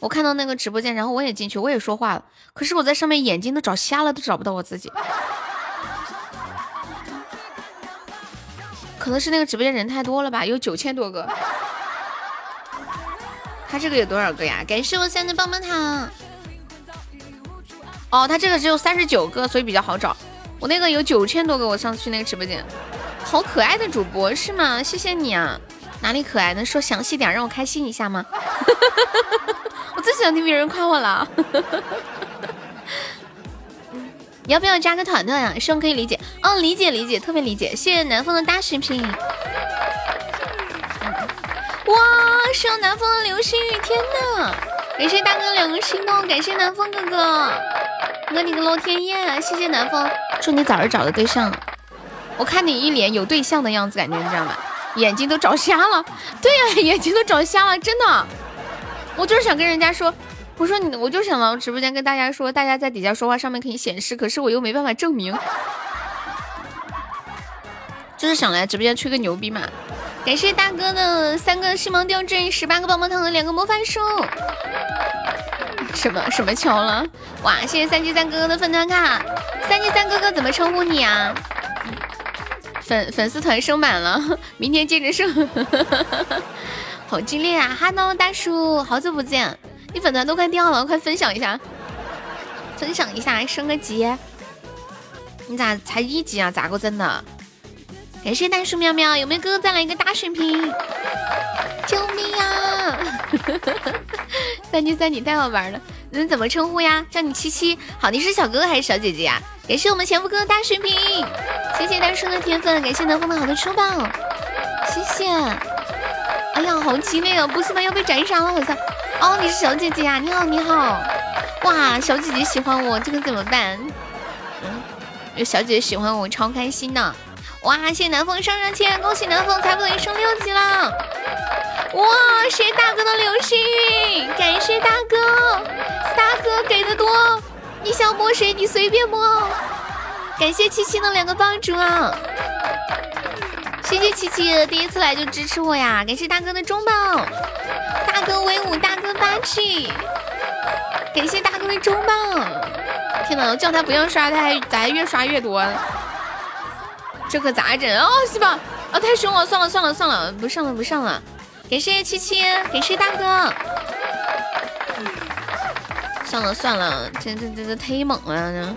我看到那个直播间，然后我也进去，我也说话了，可是我在上面眼睛都找瞎了，都找不到我自己。可能是那个直播间人太多了吧，有九千多个。他这个有多少个呀？感谢我三的棒棒糖。哦，他这个只有三十九个，所以比较好找。我那个有九千多个，我上次去那个直播间，好可爱的主播是吗？谢谢你啊，哪里可爱？能说详细点，让我开心一下吗？我最喜欢听别人夸我了。你要不要加个团团呀？希望可以理解。哦，理解理解，特别理解。谢谢南风的大视频。哇，是南风的流星雨，天呐！感谢大哥两个心动，感谢南风哥哥，哥你个老天爷！谢谢南风，祝你早日找到对象。我看你一脸有对象的样子，感觉你知道吗？眼睛都找瞎了。对呀，眼睛都找瞎了，真的。我就是想跟人家说。我说你，我就想到直播间跟大家说，大家在底下说话，上面可以显示，可是我又没办法证明，就是想来直播间吹个牛逼嘛。感谢大哥的三个星芒吊坠，十八个棒棒糖和两个魔法书。什么什么球了？哇，谢谢三七三哥哥的粉团卡。三七三哥哥怎么称呼你啊？粉粉丝团升满了，明天接着升。好激烈啊！Hello，大叔，好久不见，你粉团都快掉了，快分享一下，分享一下，升个级。你咋才一级啊？咋个整的？感谢大叔喵喵，有没有哥哥再来一个大水瓶？救命呀！三七三你太好玩了，你怎么称呼呀？叫你七七。好，你是小哥哥还是小姐姐呀？感谢我们前夫哥哥大水瓶，谢谢大叔的铁粉，感谢南风的好的出宝，谢谢。哎呀，好激烈啊！不是吗？要被斩杀了好像。哦，你是小姐姐啊？你好，你好。哇，小姐姐喜欢我，这个怎么办？嗯，有小姐姐喜欢我，超开心的。哇！谢谢南风上上签，恭喜南风财富等于升六级了！哇！谢谢大哥的流星雨，感谢大哥，大哥给的多，你想摸谁你随便摸。感谢七七的两个帮主啊！谢谢七七第一次来就支持我呀！感谢大哥的中宝，大哥威武，大哥霸气！感谢大哥的中宝！天哪，我叫他不要刷，他还咋还越刷越多？这可咋整哦？是吧？啊，太凶了！算了算了算了，不上了不上了。感谢七七，感谢大哥。算了算了，这这这这忒猛了！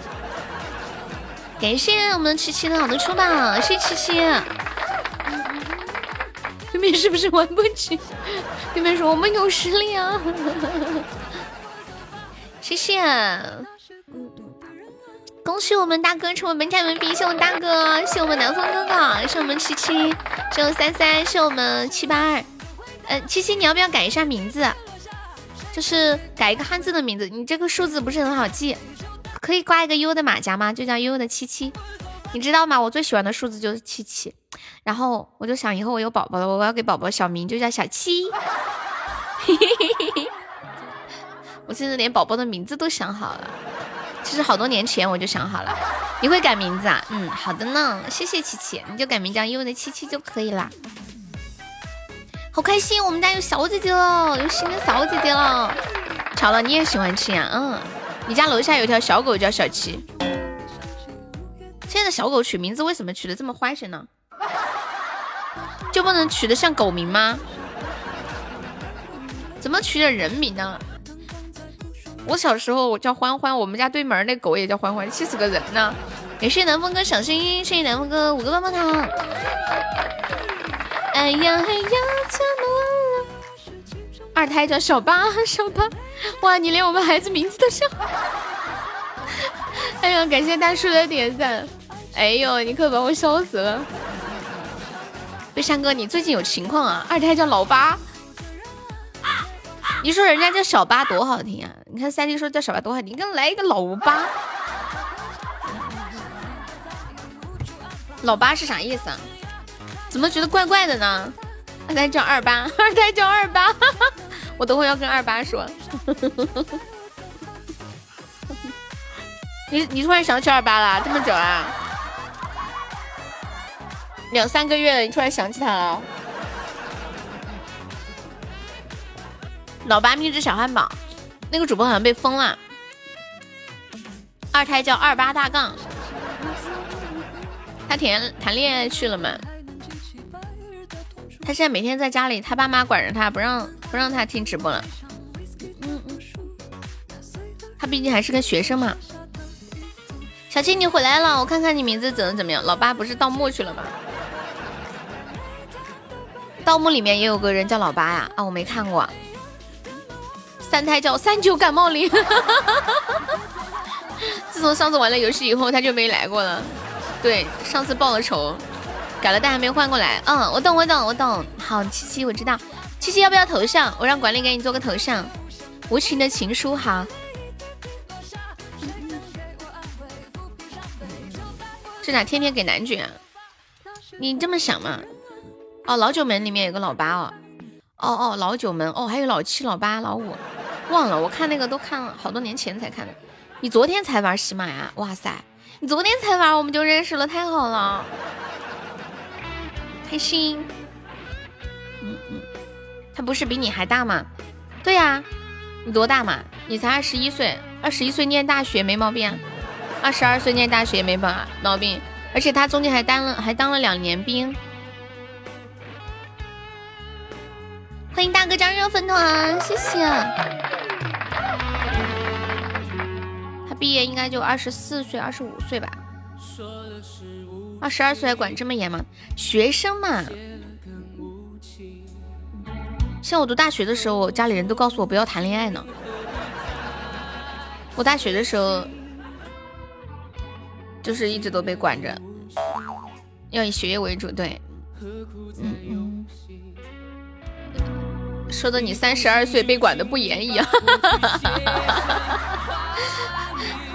感谢我们七七的好的出宝，谢谢七七。对面是不是玩不起？对面说我们有实力啊！谢谢。恭喜我们大哥成为本场 MVP，谢我们大哥，谢我们南风哥哥，谢我们七七，谢我们三三，谢我们七八二。嗯，七七，你要不要改一下名字？就是改一个汉字的名字，你这个数字不是很好记，可以挂一个 U 的马甲吗？就叫悠悠的七七，你知道吗？我最喜欢的数字就是七七，然后我就想以后我有宝宝了，我要给宝宝小名就叫小七。我现在连宝宝的名字都想好了。其实好多年前我就想好了，你会改名字啊？嗯，好的呢，谢谢七七，你就改名叫悠悠的七七就可以了。好开心，我们家有小姐姐了，有新的小姐姐了。巧了，你也喜欢吃呀？嗯，你家楼下有条小狗叫小七。现在的小狗取名字为什么取的这么花神呢？就不能取的像狗名吗？怎么取的人名呢？我小时候我叫欢欢，我们家对门那狗也叫欢欢，气死个人呢！感谢南风哥小心心，谢谢南风哥五个棒棒糖。哎呀哎呀，怎么了？二胎叫小八，小八，哇，你连我们孩子名字都像。哎呀，感谢大叔的点赞。哎呦，你可把我笑死了。悲山哥，你最近有情况啊？二胎叫老八。你说人家叫小八多好听啊！你看三弟说叫小八多好听，你给我来一个老八。老八是啥意思啊？怎么觉得怪怪的呢？二胎叫二八，二胎叫二八，我等会要跟二八说。你你突然想起二八了？这么久啊？两三个月了，你突然想起他了？老八秘制小汉堡，那个主播好像被封了。二胎叫二八大杠，他谈谈恋爱去了嘛？他现在每天在家里，他爸妈管着他，不让不让他听直播了。嗯嗯，他毕竟还是个学生嘛。小七，你回来了，我看看你名字整的怎么样？老八不是盗墓去了吗？盗墓里面也有个人叫老八呀？啊，我没看过。三胎叫三九感冒灵，自从上次玩了游戏以后，他就没来过了。对，上次报了仇，改了但还没换过来。嗯，我懂，我懂，我懂。好，七七，我知道。七七要不要头像？我让管理给你做个头像。无情的情书，哈。这咋天天给男爵？你这么想嘛？哦，老九门里面有个老八哦。哦哦，老九门哦，还有老七、老八、老五，忘了。我看那个都看了好多年前才看的。你昨天才玩喜马呀？哇塞，你昨天才玩我们就认识了，太好了，开心。嗯嗯，他不是比你还大吗？对呀，你多大嘛？你才二十一岁，二十一岁念大学没毛病，二十二岁念大学没毛毛病，而且他中间还当了还当了两年兵。欢迎大哥加入粉团，谢谢。他毕业应该就二十四岁、二十五岁吧。二十二岁还管这么严吗？学生嘛。像我读大学的时候，家里人都告诉我不要谈恋爱呢。我大学的时候，就是一直都被管着，要以学业为主。对，嗯嗯。说的你三十二岁被管的不严一样。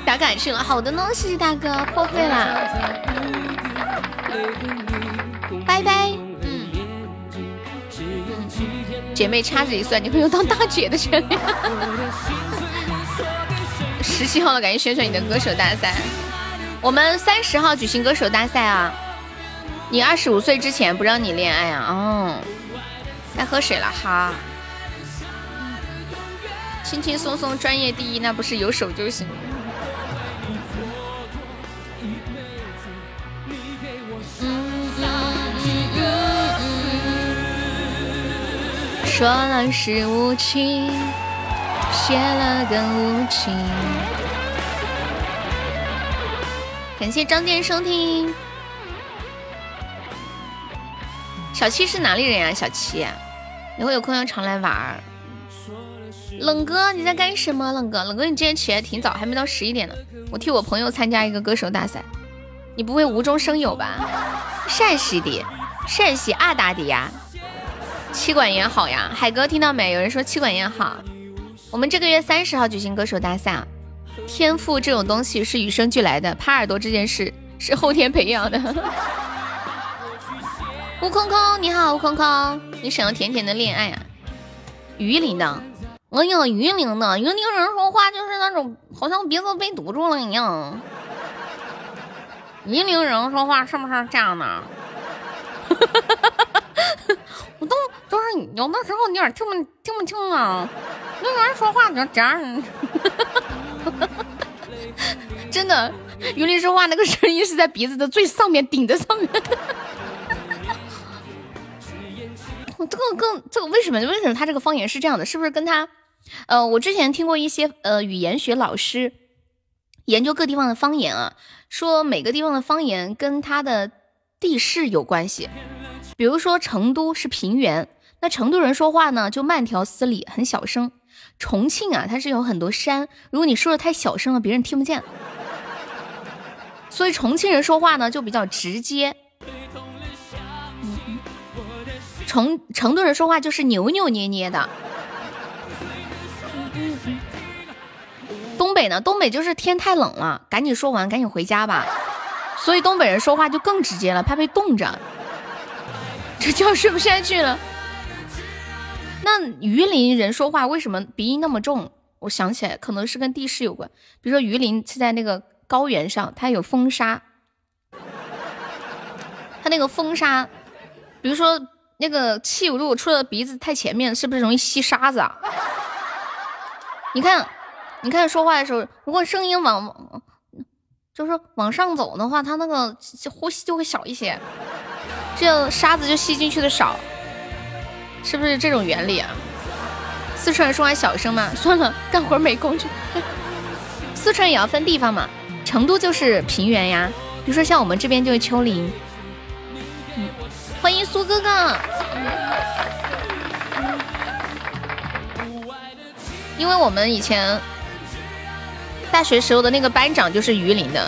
打感情了，好的呢，谢谢大哥，破费啦，拜拜。嗯姐妹掐指一算，你会有当大姐的权利。十七号了，赶紧宣传你的歌手大赛。我们三十号举行歌手大赛啊！你二十五岁之前不让你恋爱啊？哦，该喝水了哈。轻轻松松，专业第一，那不是有手就行。说了是无情，谢了更无情。感谢张健收听。小七是哪里人呀？小七，以后有空要常来玩儿。冷哥，你在干什么？冷哥，冷哥，你今天起来挺早，还没到十一点呢。我替我朋友参加一个歌手大赛，你不会无中生有吧？陕西的，陕西阿达的呀。气管炎好呀，海哥听到没？有人说气管炎好。我们这个月三十号举行歌手大赛。天赋这种东西是与生俱来的，耙耳朵这件事是后天培养的。吴空空你好，吴空空，你想要甜甜的恋爱啊？榆林的，哎呀，榆林的，榆林人说话就是那种好像鼻子被堵住了一样。榆林人说话是不是这样的？我都都是有的时候有点听不听不清啊，那个人说话就这样，真的，榆林说话那个声音是在鼻子的最上面顶在上面。这个更这个为什么为什么他这个方言是这样的？是不是跟他呃，我之前听过一些呃语言学老师研究各地方的方言啊，说每个地方的方言跟它的地势有关系。比如说成都是平原，那成都人说话呢就慢条斯理，很小声。重庆啊，它是有很多山，如果你说的太小声了，别人听不见。所以重庆人说话呢就比较直接。成成都人说话就是扭扭捏捏的。东北呢，东北就是天太冷了，赶紧说完，赶紧回家吧。所以东北人说话就更直接了，怕被冻着。这觉睡不下去了。那榆林人说话为什么鼻音那么重？我想起来，可能是跟地势有关。比如说榆林是在那个高原上，它有风沙，它那个风沙，比如说那个气如果出了鼻子太前面，是不是容易吸沙子啊？你看，你看说话的时候，如果声音往，就是往上走的话，它那个呼吸就会小一些。这样沙子就吸进去的少，是不是这种原理啊？四川人说话小声吗？算了，干活没工具。四川也要分地方嘛，成都就是平原呀，比如说像我们这边就是丘陵。欢迎苏哥哥，因为我们以前大学时候的那个班长就是榆林的，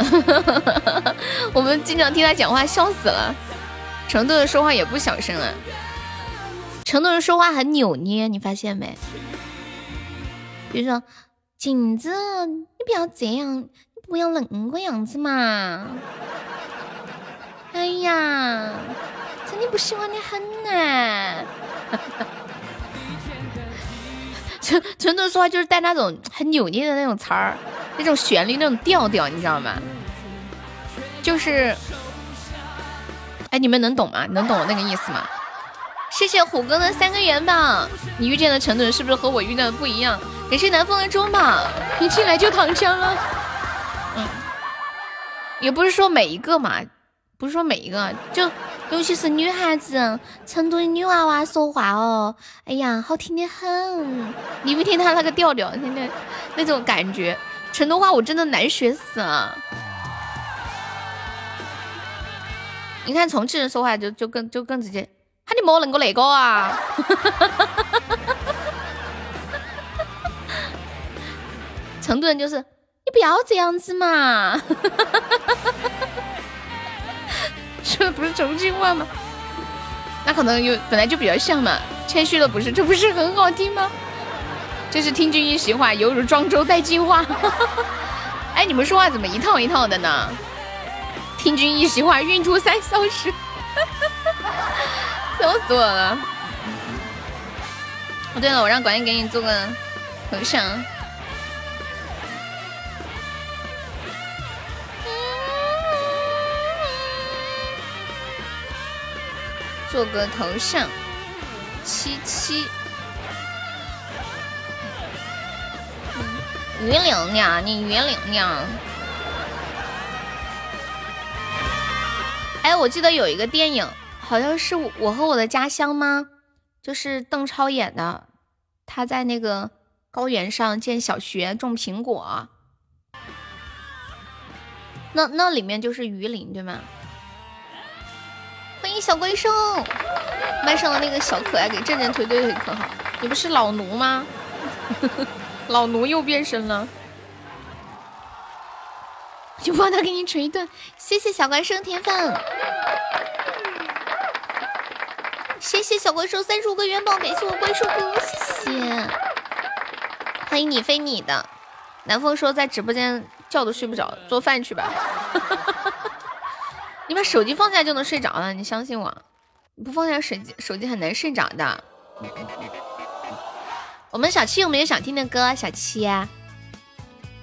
我们经常听他讲话，笑死了。成都人说话也不小声啊，成都人说话很扭捏，你发现没？比如说，镜子，你不要这样，你不要那个样子嘛。哎呀，你不喜欢你很呢。成成都说话就是带那种很扭捏的那种词儿，那种旋律，那种调调，你知道吗？就是。哎，你们能懂吗？能懂我那个意思吗？谢谢虎哥的三个元宝。你遇见的成都人是不是和我遇到的不一样？感谢南风的中宝，一进来就躺枪了。嗯，也不是说每一个嘛，不是说每一个，就尤其是女孩子，成都的女娃娃说话哦，哎呀，好听的很。你不听她那个调调，那那那种感觉，成都话我真的难学死了。你看重庆人说话就就更就更直接，喊你莫恁个那个啊！成都人就是你不要这样子嘛，这不是重庆话吗？那可能有本来就比较像嘛，谦虚的不是，这不是很好听吗？这是听君一席话，犹如庄周带金花。哎，你们说话怎么一套一套的呢？听君一席话，孕出三小时，笑死我了！哦，对了，我让管理给你做个头像，做个头像，七七，于玲玲，你于玲玲。哎，我记得有一个电影，好像是我和我的家乡吗？就是邓超演的，他在那个高原上建小学，种苹果。那那里面就是榆林，对吗？欢迎小怪兽，麦上的那个小可爱给正正推推推可好？你不是老奴吗？老奴又变身了。就帮他给你捶一顿，谢谢小怪兽铁粉，谢谢小怪兽三十五个元宝，感谢我怪兽哥，谢谢，欢迎你非你的，南风说在直播间觉都睡不着，做饭去吧，你把手机放下就能睡着了，你相信我，你不放下手机手机很难睡着的。我们小七有没有想听的歌？小七，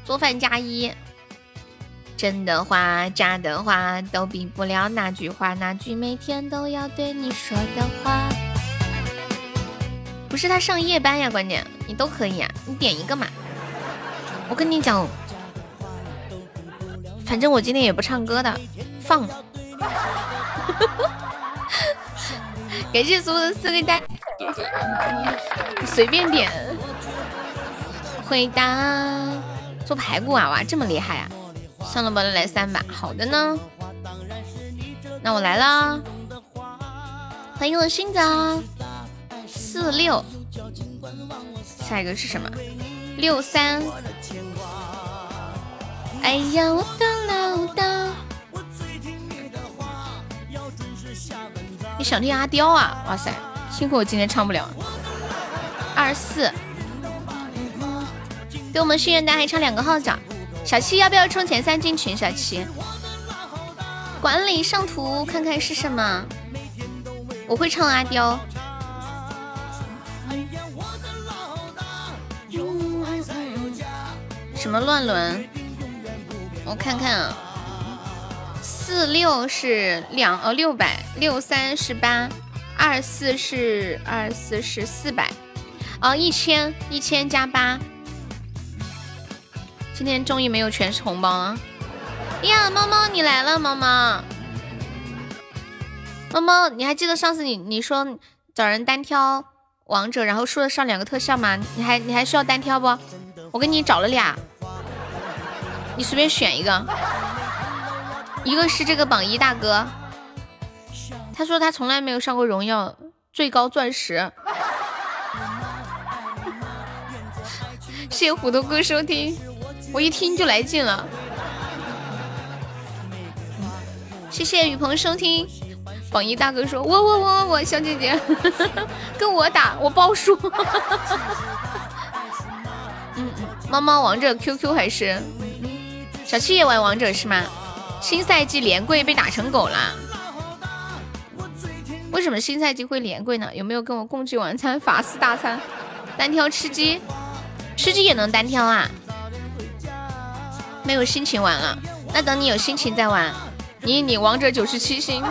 做饭加一。真的话，假的话，都比不了那句话，那句每天都要对你说的话。不是他上夜班呀，关键你都可以呀，你点一个嘛。我跟你讲，反正我今天也不唱歌的，放。感谢所有的四个蛋，随便点。回答做排骨娃娃这么厉害啊？算了吧，来三把。好的呢，那我来啦！欢迎我勋子，四六，下一个是什么？六三。哎呀，我的老大！想听阿刁啊？哇塞，辛苦我今天唱不了。二四，给我们心愿单还差两个号角。小七要不要冲前三进群？小七，管理上图看看是什么？我会唱阿刁。什么乱伦？我看看啊，四六是两呃六百，六三是八，二四是二四是四百，哦一千一千加八。今天终于没有全是红包了呀！猫猫你来了，猫猫，猫猫，你还记得上次你你说找人单挑王者，然后输了上两个特效吗？你还你还需要单挑不？我给你找了俩，你随便选一个。一个是这个榜一大哥，他说他从来没有上过荣耀，最高钻石。谢谢虎头哥收听。我一听就来劲了，谢谢雨鹏收听。榜一大哥说：“我我我我我小姐姐 跟我打，我包输。”嗯嗯，猫猫王者 QQ 还是小七也玩王者是吗？新赛季连跪被打成狗啦？为什么新赛季会连跪呢？有没有跟我共聚晚餐？法式大餐，单挑吃鸡，吃鸡也能单挑啊？没有心情玩了，那等你有心情再玩。你你王者九十七星，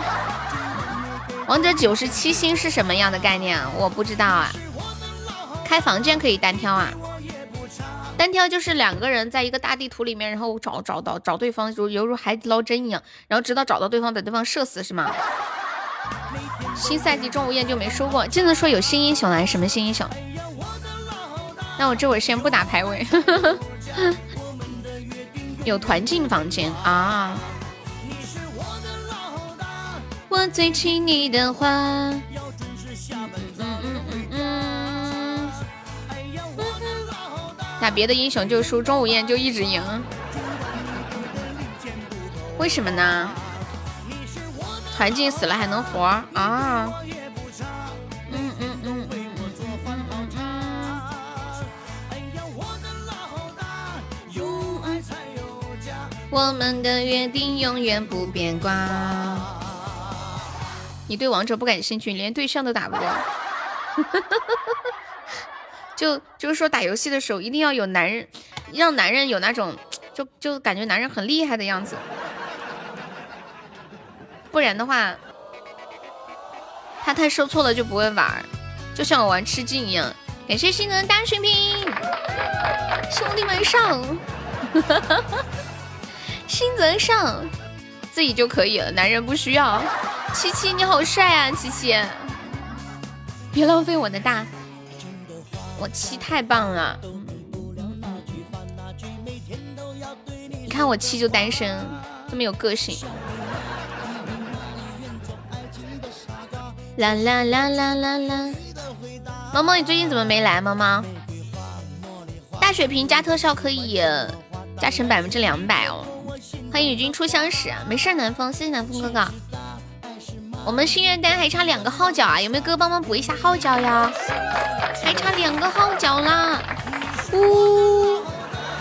王者九十七星是什么样的概念啊？我不知道啊。开房间可以单挑啊？单挑就是两个人在一个大地图里面，然后找找到找对方，如犹如海底捞针一样，然后直到找到对方，把对方射死，是吗？新赛季钟无艳就没说过，真的说有新英雄来，什么新英雄？那我这会儿先不打排位。有团进房间啊！我最亲你的话。打别的英雄就输，钟无艳就一直赢。为什么呢？团竞死了还能活啊。嗯嗯嗯。我们的约定永远不变卦。你对王者不感兴趣，连对象都打不过。就。就是说打游戏的时候一定要有男人，让男人有那种就就感觉男人很厉害的样子，不然的话，他太受挫了就不会玩。就像我玩吃鸡一样。感谢新的大血瓶，兄弟们上！新泽上，自己就可以了，男人不需要。七七你好帅啊，七七！别浪费我的大，我七太棒了。你看我七就单身，这么有个性。啦啦啦啦啦啦！毛毛，你最近怎么没来？毛毛，大血瓶加特效可以加成百分之两百哦。欢迎与君初相识，没事，南风，谢谢南风哥哥。我们心愿单还差两个号角啊，有没有哥帮忙补一下号角呀？还差两个号角啦！呜，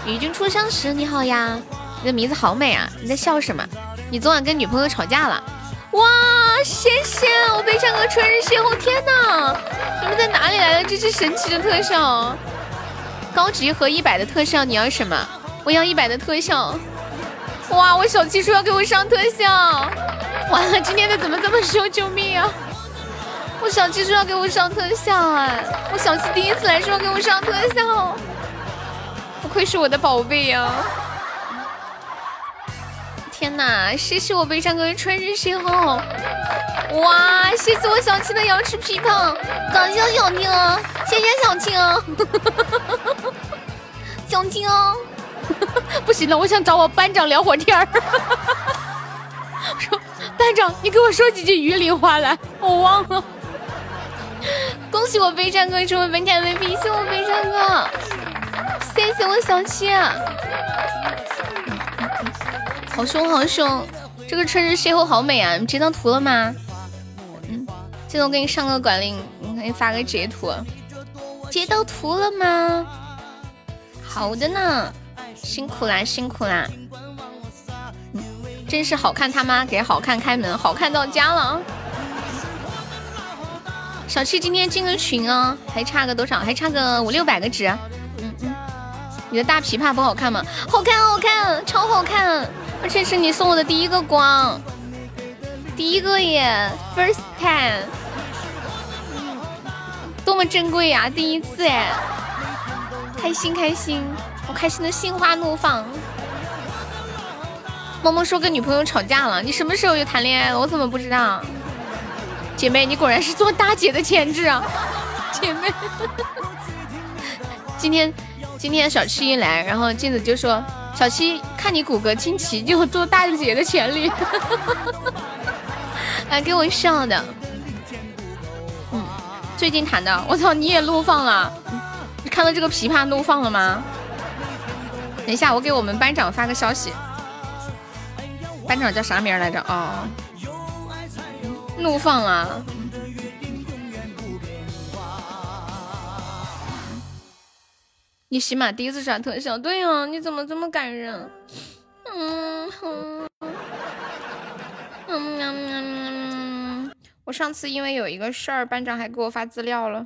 与君初相识，你好呀，你的名字好美啊！你在笑什么？你昨晚跟女朋友吵架了？哇，谢谢我悲伤哥春日邂逅，天哪！你们在哪里来的这支神奇的特效？高级和一百的特效，你要什么？我要一百的特效。哇！我小七说要给我上特效，完了，今天的怎么这么凶？救命啊！我小七说要给我上特效啊！我小七第一次来说要给我上特效，不愧是我的宝贝呀！天哪！谢谢我悲伤哥春日邂逅，哇！谢谢我小七的瑶池琵琶，感谢小青，谢谢小青，小青。不行了，我想找我班长聊会儿天儿。说班长，你给我说几句榆林话来，我忘了。恭喜我悲伤哥成为本场 VP，谢我悲伤哥，谢谢我小七。好凶好凶，这个春日邂逅好美啊！你截到图了吗？嗯，现在我给你上个管令，你可以发个截图。截到图了吗？好的呢。辛苦啦，辛苦啦！真是好看他妈给好看开门，好看到家了。小七今天进个群哦，还差个多少？还差个五六百个值。嗯嗯，你的大琵琶不好看吗？好看，好看，超好看！而且是你送我的第一个光，第一个耶，first time，多么珍贵呀！第一次哎，开心开心。开心的心花怒放。萌萌说跟女朋友吵架了，你什么时候又谈恋爱了？我怎么不知道？姐妹，你果然是做大姐的潜质啊！姐妹，今天今天小七一来，然后镜子就说：“小七，看你骨骼惊奇，就做大姐的潜力。”来给我笑的。嗯，最近谈的，我操，你也怒放了？你看到这个琵琶怒放了吗？等一下，我给我们班长发个消息。班长叫啥名来着？哦，怒放啊。你起码第一次刷特效，对呀，你怎么这么感人？嗯哼，嗯喵喵喵。我上次因为有一个事儿，班长还给我发资料了。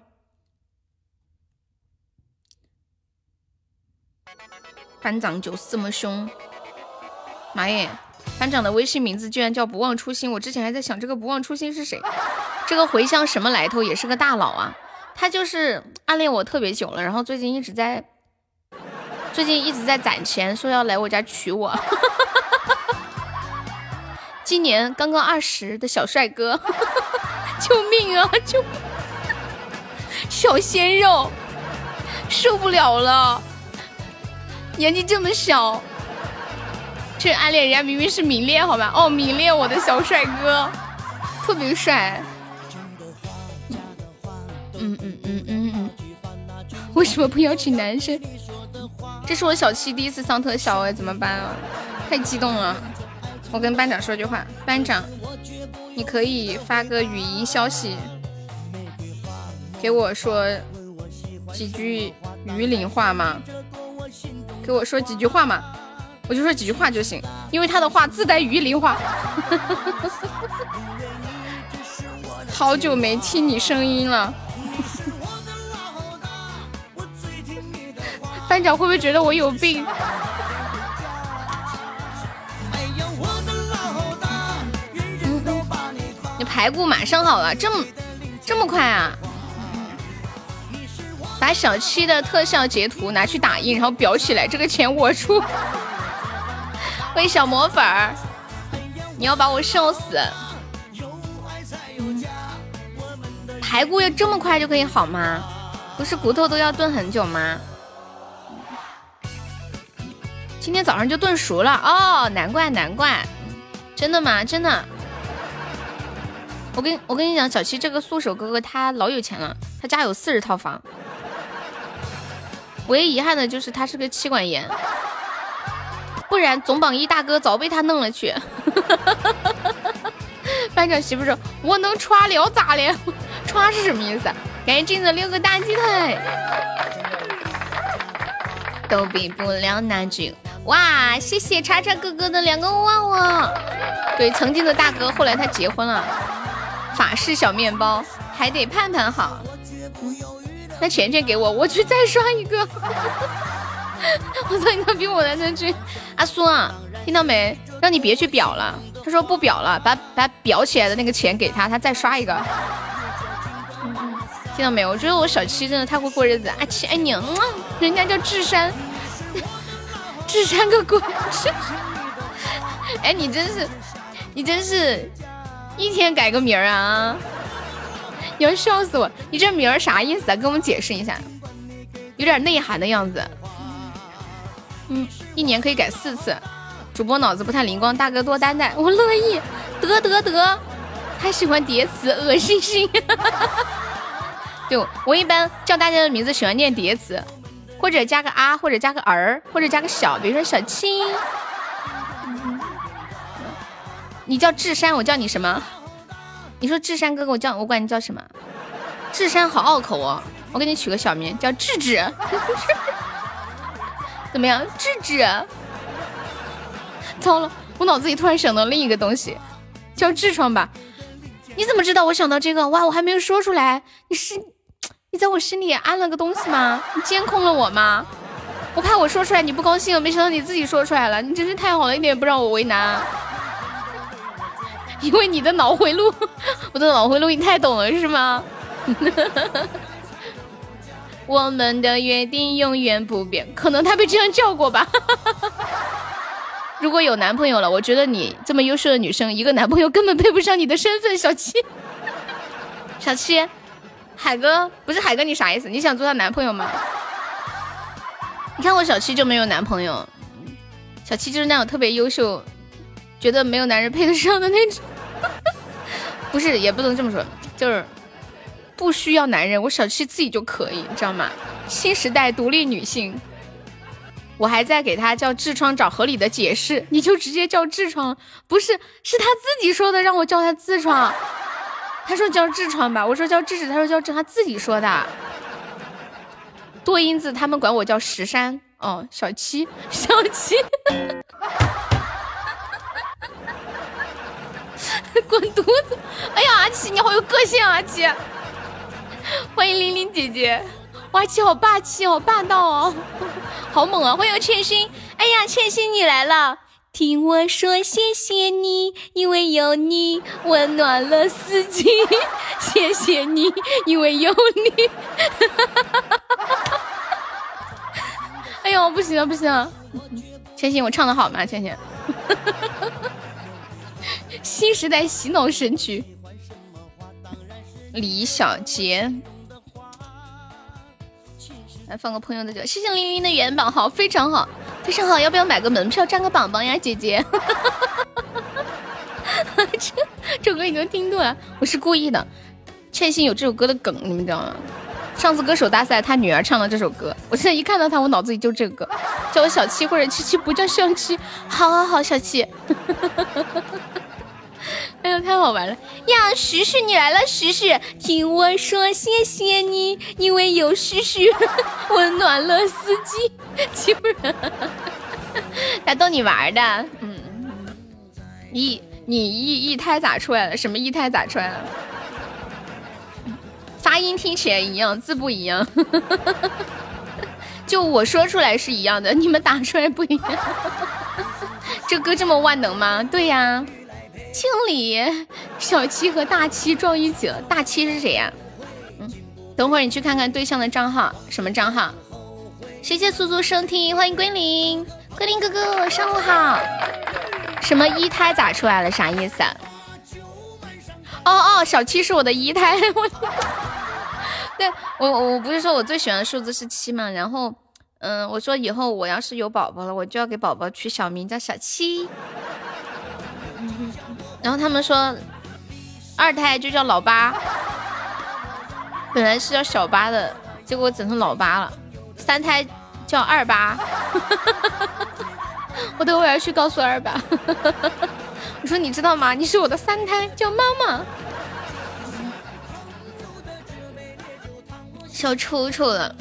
班长就是这么凶，妈耶！班长的微信名字居然叫不忘初心，我之前还在想这个不忘初心是谁？这个茴香什么来头？也是个大佬啊！他就是暗恋我特别久了，然后最近一直在最近一直在攒钱，说要来我家娶我。今年刚刚二十的小帅哥，救命啊！救！小鲜肉，受不了了，年纪这么小，这暗恋人家明明是明恋，好吧？哦，明恋我的小帅哥，特别帅。嗯嗯嗯嗯嗯，为什么不邀请男生？这是我小七第一次上特效哎，怎么办啊？太激动了！我跟班长说句话，班长，你可以发个语音消息给我说几句榆林话吗？给我说几句话嘛，我就说几句话就行，因为他的话自带鱼鳞话。好久没听你声音了，班长会不会觉得我有病？你排骨马上好了，这么这么快啊？把小七的特效截图拿去打印，然后裱起来，这个钱我出。喂，小魔粉儿，你要把我笑死！排骨要这么快就可以好吗？不是骨头都要炖很久吗？今天早上就炖熟了哦，难怪难怪，真的吗？真的。我跟我跟你讲，小七这个素手哥哥他老有钱了，他家有四十套房。唯一遗憾的就是他是个妻管严，不然总榜一大哥早被他弄了去。班长媳妇说：“我能穿了咋了？穿是什么意思？赶紧镜子六个大鸡腿，都比不了那句。哇！谢谢叉叉哥哥的两个旺旺。对，曾经的大哥，后来他结婚了。法式小面包还得盼盼好。那钱钱给我，我去再刷一个。我操，你比我的那句。阿苏啊，听到没？让你别去表了。他说不表了，把把表起来的那个钱给他，他再刷一个。听到没？我觉得我小七真的太会过日子。阿七，哎娘啊！人家叫智山，智山个鬼！哎，你真是，你真是，一天改个名儿啊！你要笑死我！你这名儿啥意思啊？给我们解释一下，有点内涵的样子。嗯，一年可以改四次。主播脑子不太灵光，大哥多担待，我乐意。得得得，还喜欢叠词，恶心心。对，我一般叫大家的名字喜欢念叠词，或者加个啊，或者加个儿，或者加个小，比如说小青。你叫智山，我叫你什么？你说智山哥哥，我叫我管你叫什么？智山好拗口哦，我给你取个小名叫智智。怎么样，智智？糟了，我脑子里突然想到另一个东西，叫痔疮吧？你怎么知道我想到这个？哇，我还没有说出来，你是你在我心里安了个东西吗？你监控了我吗？我怕我说出来你不高兴，没想到你自己说出来了，你真是太好了，一点也不让我为难。因为你的脑回路，我的脑回路你太懂了是吗？我们的约定永远不变，可能他被这样叫过吧。如果有男朋友了，我觉得你这么优秀的女生，一个男朋友根本配不上你的身份。小七，小七，海哥不是海哥，你啥意思？你想做他男朋友吗？你看我小七就没有男朋友，小七就是那种特别优秀，觉得没有男人配得上的那种。不是，也不能这么说，就是不需要男人，我小七自己就可以，你知道吗？新时代独立女性。我还在给他叫痔疮找合理的解释，你就直接叫痔疮，不是，是他自己说的，让我叫他痔疮。他说叫痔疮吧，我说叫痔痔，他说叫痔，他自己说的。多音字，他们管我叫石山。哦，小七，小七，滚犊子！哎呀，阿奇你好有个性啊，阿奇。欢迎玲玲姐姐。哇，七好霸气，好霸道哦，好猛啊！欢迎倩心，哎呀，倩心你来了，听我说谢谢你，因为有你温暖了四季，谢谢你，因为有你。哎呦，不行了不行了！千玺，我唱的好吗？千玺，新时代洗脑神曲，李小杰，来放个朋友的歌，谢谢凌云的元宝好，非常好，非常好，要不要买个门票占个榜榜呀，姐姐？这这首歌已经听多了，我是故意的。千玺有这首歌的梗，你们知道吗？上次歌手大赛，他女儿唱了这首歌，我现在一看到他，我脑子里就这个，叫我小七或者七七，不叫小七。好好好，小七。哎呦，太好玩了呀！徐徐你来了，徐徐，听我说谢谢你，因为有徐徐温暖了四季。欺负人，他逗你玩的。嗯，一你一一胎咋出来了？什么一胎咋出来了？发音听起来一样，字不一样。就我说出来是一样的，你们打出来不一样。这歌这么万能吗？对呀，清理小七和大七撞一起了。大七是谁呀？嗯，等会儿你去看看对象的账号，什么账号？谢谢苏苏收听，欢迎归零，归零哥哥上午好。什么一胎咋出来了？啥意思？啊？哦哦，小七是我的一胎，我，对我我不是说我最喜欢的数字是七吗，然后嗯，我说以后我要是有宝宝了，我就要给宝宝取小名叫小七，然后他们说二胎就叫老八，本来是叫小八的，结果整成老八了，三胎叫二八，我等会要去告诉二八。我说你知道吗？你是我的三胎，叫妈妈。小丑丑了，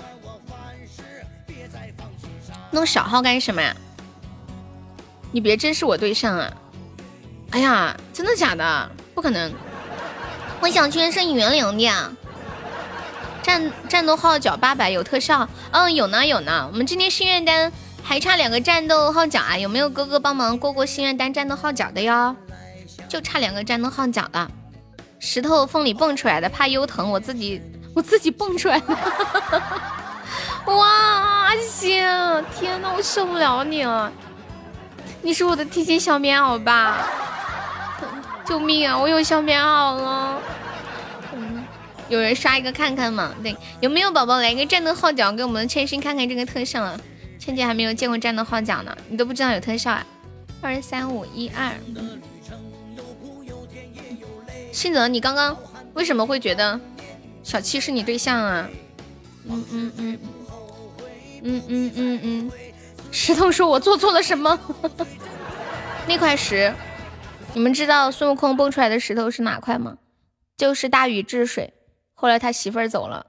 弄小号干什么呀？你别真是我对象啊！哎呀，真的假的？不可能！我想去声音原谅点。战战斗号角八百有特效，嗯，有呢有呢。我们今天心愿单。还差两个战斗号角啊！有没有哥哥帮忙过过心愿单战斗号角的哟？就差两个战斗号角了。石头缝里蹦出来的，怕优疼，我自己我自己蹦出来的。哇，阿星，天呐，我受不了你了！你是我的贴心小棉袄吧？救命啊！我有小棉袄了。嗯有人刷一个看看吗？对，有没有宝宝来一个战斗号角给我们千心看看这个特效啊？倩倩还没有见过战斗号角呢，你都不知道有特效啊！二三五一二，信泽，你刚刚为什么会觉得小七是你对象啊？嗯嗯嗯嗯嗯嗯嗯，石头说：“我做错了什么？” 那块石，你们知道孙悟空蹦出来的石头是哪块吗？就是大禹治水，后来他媳妇儿走了，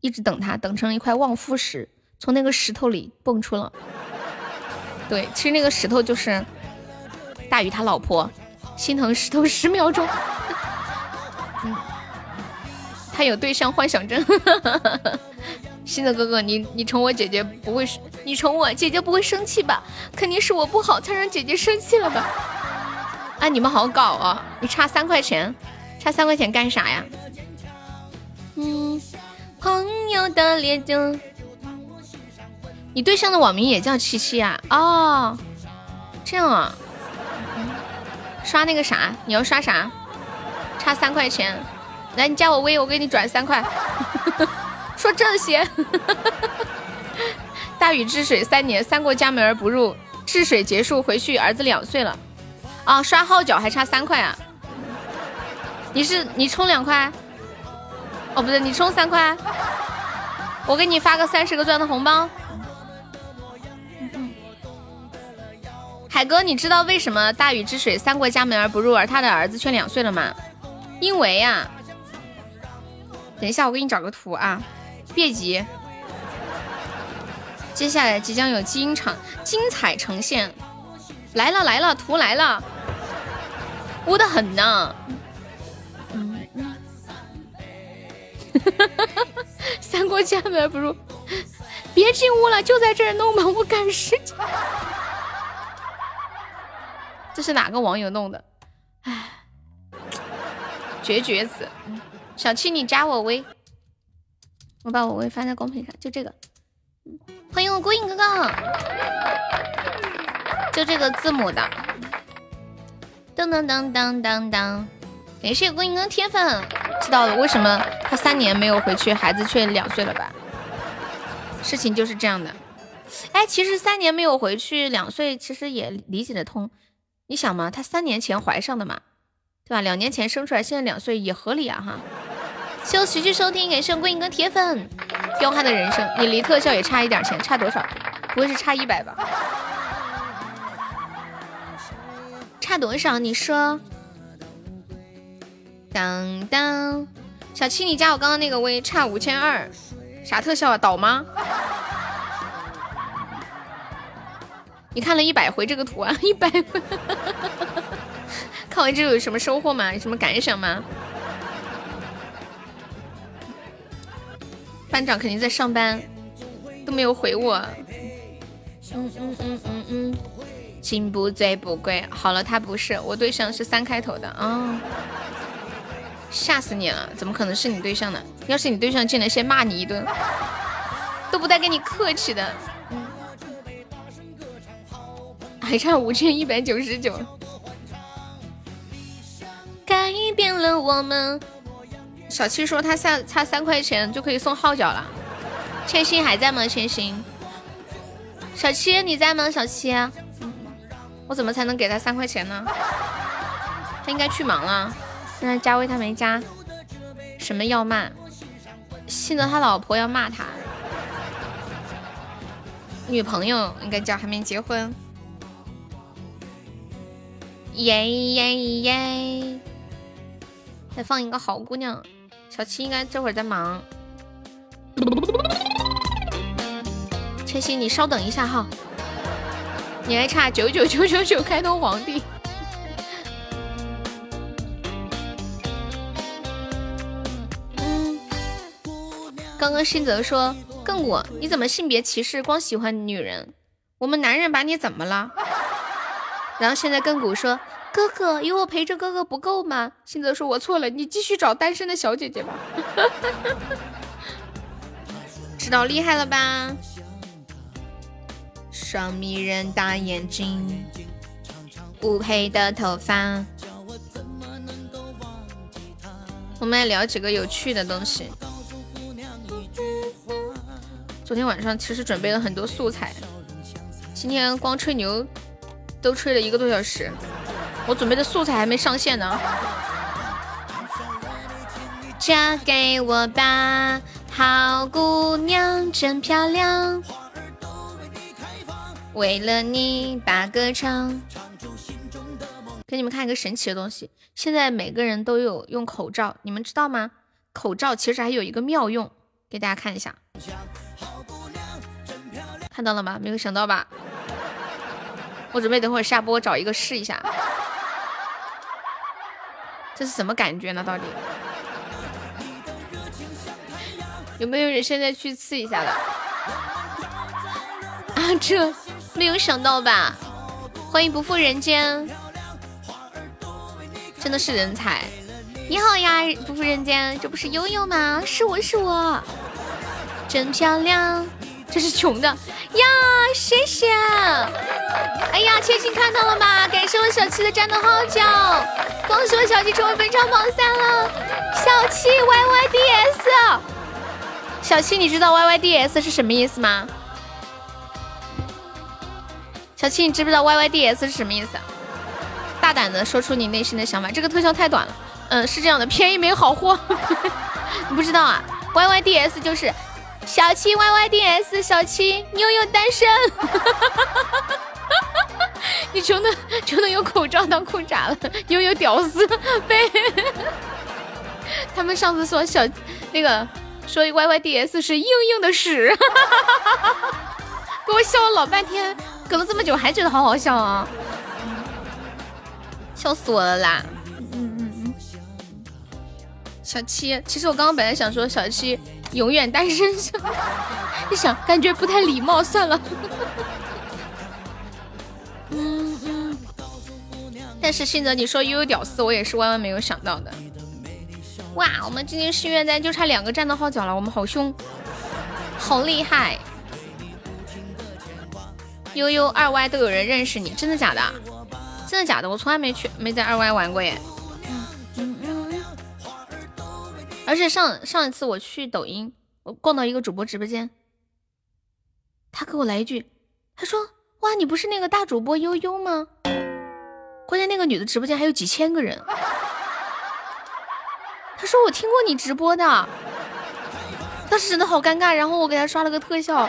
一直等他，等成了一块望夫石。从那个石头里蹦出了，对，其实那个石头就是大禹他老婆，心疼石头十秒钟。嗯，他有对象幻想症。新的哥哥，你你宠我姐姐不会，你宠我姐姐不会生气吧？肯定是我不好才让姐姐生气了吧？啊，你们好搞啊！你差三块钱，差三块钱干啥呀？嗯，朋友的脸就。你对象的网名也叫七七啊？哦，这样啊。刷那个啥，你要刷啥？差三块钱，来你加我微，我给你转三块。说这些。大禹治水三年，三过家门而不入。治水结束回去，儿子两岁了。啊，刷号角还差三块啊？你是你充两块？哦，不对，你充三块。我给你发个三十个钻的红包。海哥，你知道为什么大禹治水三过家门而不入，而他的儿子却两岁了吗？因为呀，等一下我给你找个图啊，别急，接下来即将有精场精彩呈现，来了来了，图来了，污的很呢。三国家门不入，别进屋了，就在这儿弄吧，我赶时间。这是哪个网友弄的？哎，绝绝子！小七，你加我微，我把我微发在公屏上，就这个。欢迎我孤影哥哥，就这个字母的。噔噔噔噔噔噔，感谢孤影哥铁粉，知道了为什么他三年没有回去，孩子却两岁了吧？事情就是这样的。哎，其实三年没有回去，两岁其实也理解得通。你想嘛，他三年前怀上的嘛，对吧？两年前生出来，现在两岁也合理啊哈。谢谢持续收听，感谢郭英哥铁粉。彪悍的人生，你离特效也差一点钱，差多少？不会是差一百吧？差多少？你说？当当，小七，你加我刚刚那个微，差五千二，啥特效啊？倒吗？你看了一百回这个图啊？一百回，看完之后有什么收获吗？有什么感想吗？班长肯定在上班，都没有回我。嗯嗯嗯嗯嗯，心不醉不归。好了，他不是我对象，是三开头的啊！吓死你了！怎么可能是你对象呢？要是你对象进来，先骂你一顿，都不带跟你客气的。还差五千一百九十九。改变了我们。小七说他差差三块钱就可以送号角了。千心还在吗？千心，小七你在吗？小七，我怎么才能给他三块钱呢？他应该去忙了。现在加微他没加。什么要骂？信得他老婆要骂他。女朋友应该叫还没结婚。耶耶耶！再放一个好姑娘。小七应该这会儿在忙，千玺，你稍等一下哈，你还差九九九九九开通皇帝。嗯，刚刚新泽说亘古，你怎么性别歧视，光喜欢女人？我们男人把你怎么了？然后现在亘古说。哥哥有我陪着哥哥不够吗？新泽说：“我错了，你继续找单身的小姐姐吧。”知道厉害了吧？双迷人大眼睛，乌黑的头发。我们来聊几个有趣的东西。昨天晚上其实准备了很多素材，今天光吹牛都吹了一个多小时。我准备的素材还没上线呢。嫁给我吧，好姑娘真漂亮。为了你把歌唱。给你们看一个神奇的东西，现在每个人都有用口罩，你们知道吗？口罩其实还有一个妙用，给大家看一下。看到了吗？没有想到吧？我准备等会儿下播找一个试一下。这是什么感觉呢？到底有没有人现在去刺一下的？啊，这没有想到吧？欢迎不负人间，真的是人才！你好呀，不负人间，这不是悠悠吗？是我是我，真漂亮。这是穷的呀，谢谢！哎呀，千玺看到了吗？感谢我小七的战斗号角，恭喜我小七成为本场榜三了。小七 Y Y D S，小七你知道 Y Y D S 是什么意思吗？小七你知不知道 Y Y D S 是什么意思？大胆的说出你内心的想法。这个特效太短了，嗯，是这样的，便宜没好货。你不知道啊？Y Y D S 就是。小七 Y Y D S，小七妞妞单身，你穷的穷的有口罩当裤衩了，悠悠屌丝被他们上次说小那个说 Y Y D S 是硬硬的屎，给我笑了老半天，隔了这么久还觉得好好笑啊，笑死我了啦！嗯嗯嗯，小七，其实我刚刚本来想说小七。永远单身，一想感觉不太礼貌，算了。嗯嗯。但是信泽你说悠悠屌丝，我也是万万没有想到的。哇，我们今天心愿单就差两个战斗号角了，我们好凶，好厉害。悠悠二 Y 都有人认识你，真的假的？真的假的？我从来没去，没在二 Y 玩过耶。而且上上一次我去抖音，我逛到一个主播直播间，他给我来一句，他说：“哇，你不是那个大主播悠悠吗？”关键那个女的直播间还有几千个人。他说：“我听过你直播的。”当时真的好尴尬，然后我给他刷了个特效。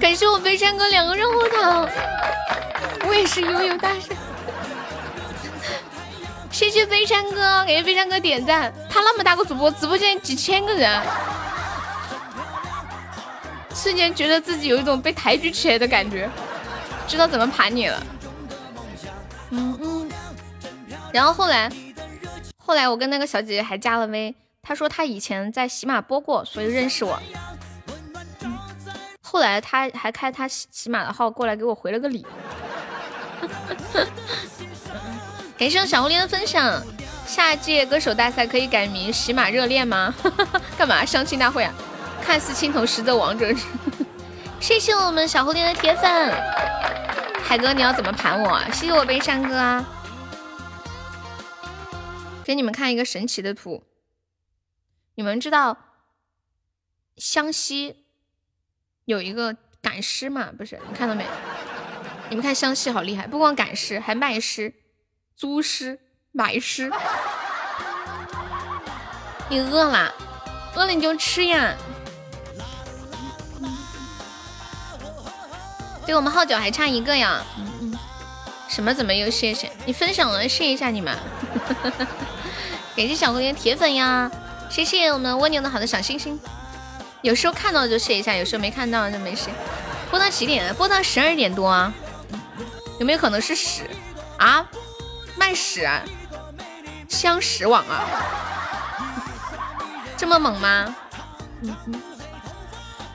感谢我悲山哥两个热乎糖，我也是悠悠大神。谢谢悲山哥，感谢悲山哥点赞。他那么大个主播，直播间几千个人，瞬间觉得自己有一种被抬举起来的感觉，知道怎么盘你了。嗯嗯。然后后来，后来我跟那个小姐姐还加了微，她说她以前在喜马播过，所以认识我。后来他还开他喜喜马的号过来给我回了个礼。感谢小狐狸的分享。下届歌手大赛可以改名喜马热恋吗？干嘛相亲大会啊？看似青铜实则王者。谢谢我们小狐狸的铁粉。海哥，你要怎么盘我？谢谢我悲伤哥啊。给你们看一个神奇的图。你们知道湘西有一个赶尸嘛？不是，你看到没？你们看湘西好厉害，不光赶尸，还卖尸。租尸买尸，你饿了？饿了你就吃呀。对我们号角还差一个呀。嗯嗯。什么？怎么又谢谢？你分享了，谢一下你们。感谢小蝴蝶铁粉呀！谢谢我们蜗牛的好的小心心。有时候看到就谢一下，有时候没看到就没事。播到几点？播到十二点多啊。有没有可能是屎啊？卖屎啊，香屎网啊，这么猛吗？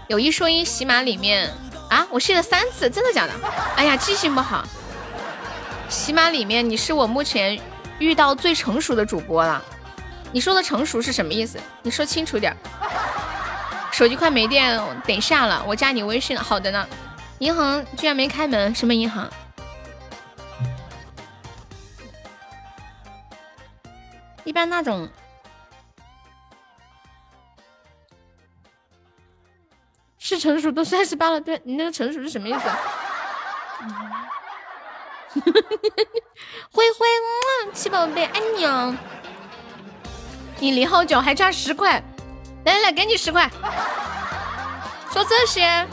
有一说一，喜马里面啊，我谢了三次，真的假的？哎呀，记性不好。喜马里面你是我目前遇到最成熟的主播了。你说的成熟是什么意思？你说清楚点。手机快没电，等下了，我加你微信。好的呢。银行居然没开门，什么银行？一般那种是成熟都三十八了，对你那个成熟是什么意思？灰灰，七宝贝，爱你哦！你离号角还差十块，来来来，给你十块。说这些，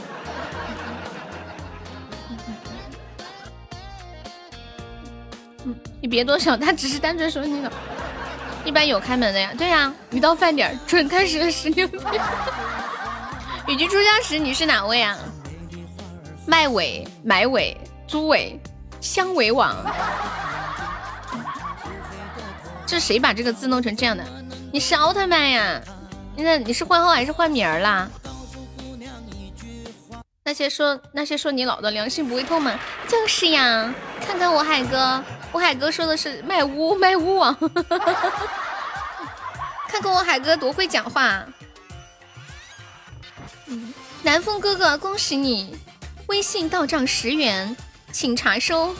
你别多想，他只是单纯说那个。一般有开门的呀，对呀，一到饭点准开始十六点。雨居出家时，你是哪位啊？卖尾、买尾、租尾、香尾网。这谁把这个字弄成这样的？你是奥特曼呀？现在你是换号还是换名儿啦？那些说那些说你老的良心不会痛吗？就是呀，看看我海哥。我海哥说的是卖屋 卖屋网，看看我海哥多会讲话。南风哥哥，恭喜你，微信到账十元，请查收。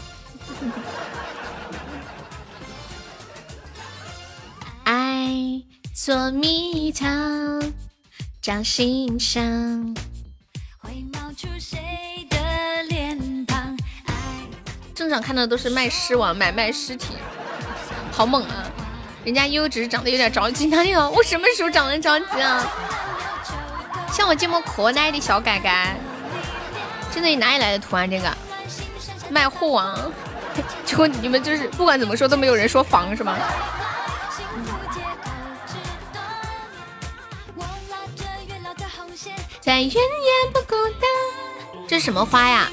爱捉迷藏，掌心上会冒出谁的脸庞？正常看到都是卖尸王买卖尸体，好猛啊！人家优只是长得有点着急，哪里有？我什么时候长得着急啊？像我这么可爱的小改改，真的你哪里来的图啊？这个卖货王，结果你们就是不管怎么说都没有人说防是吗？在远远不孤单，这是什么花呀？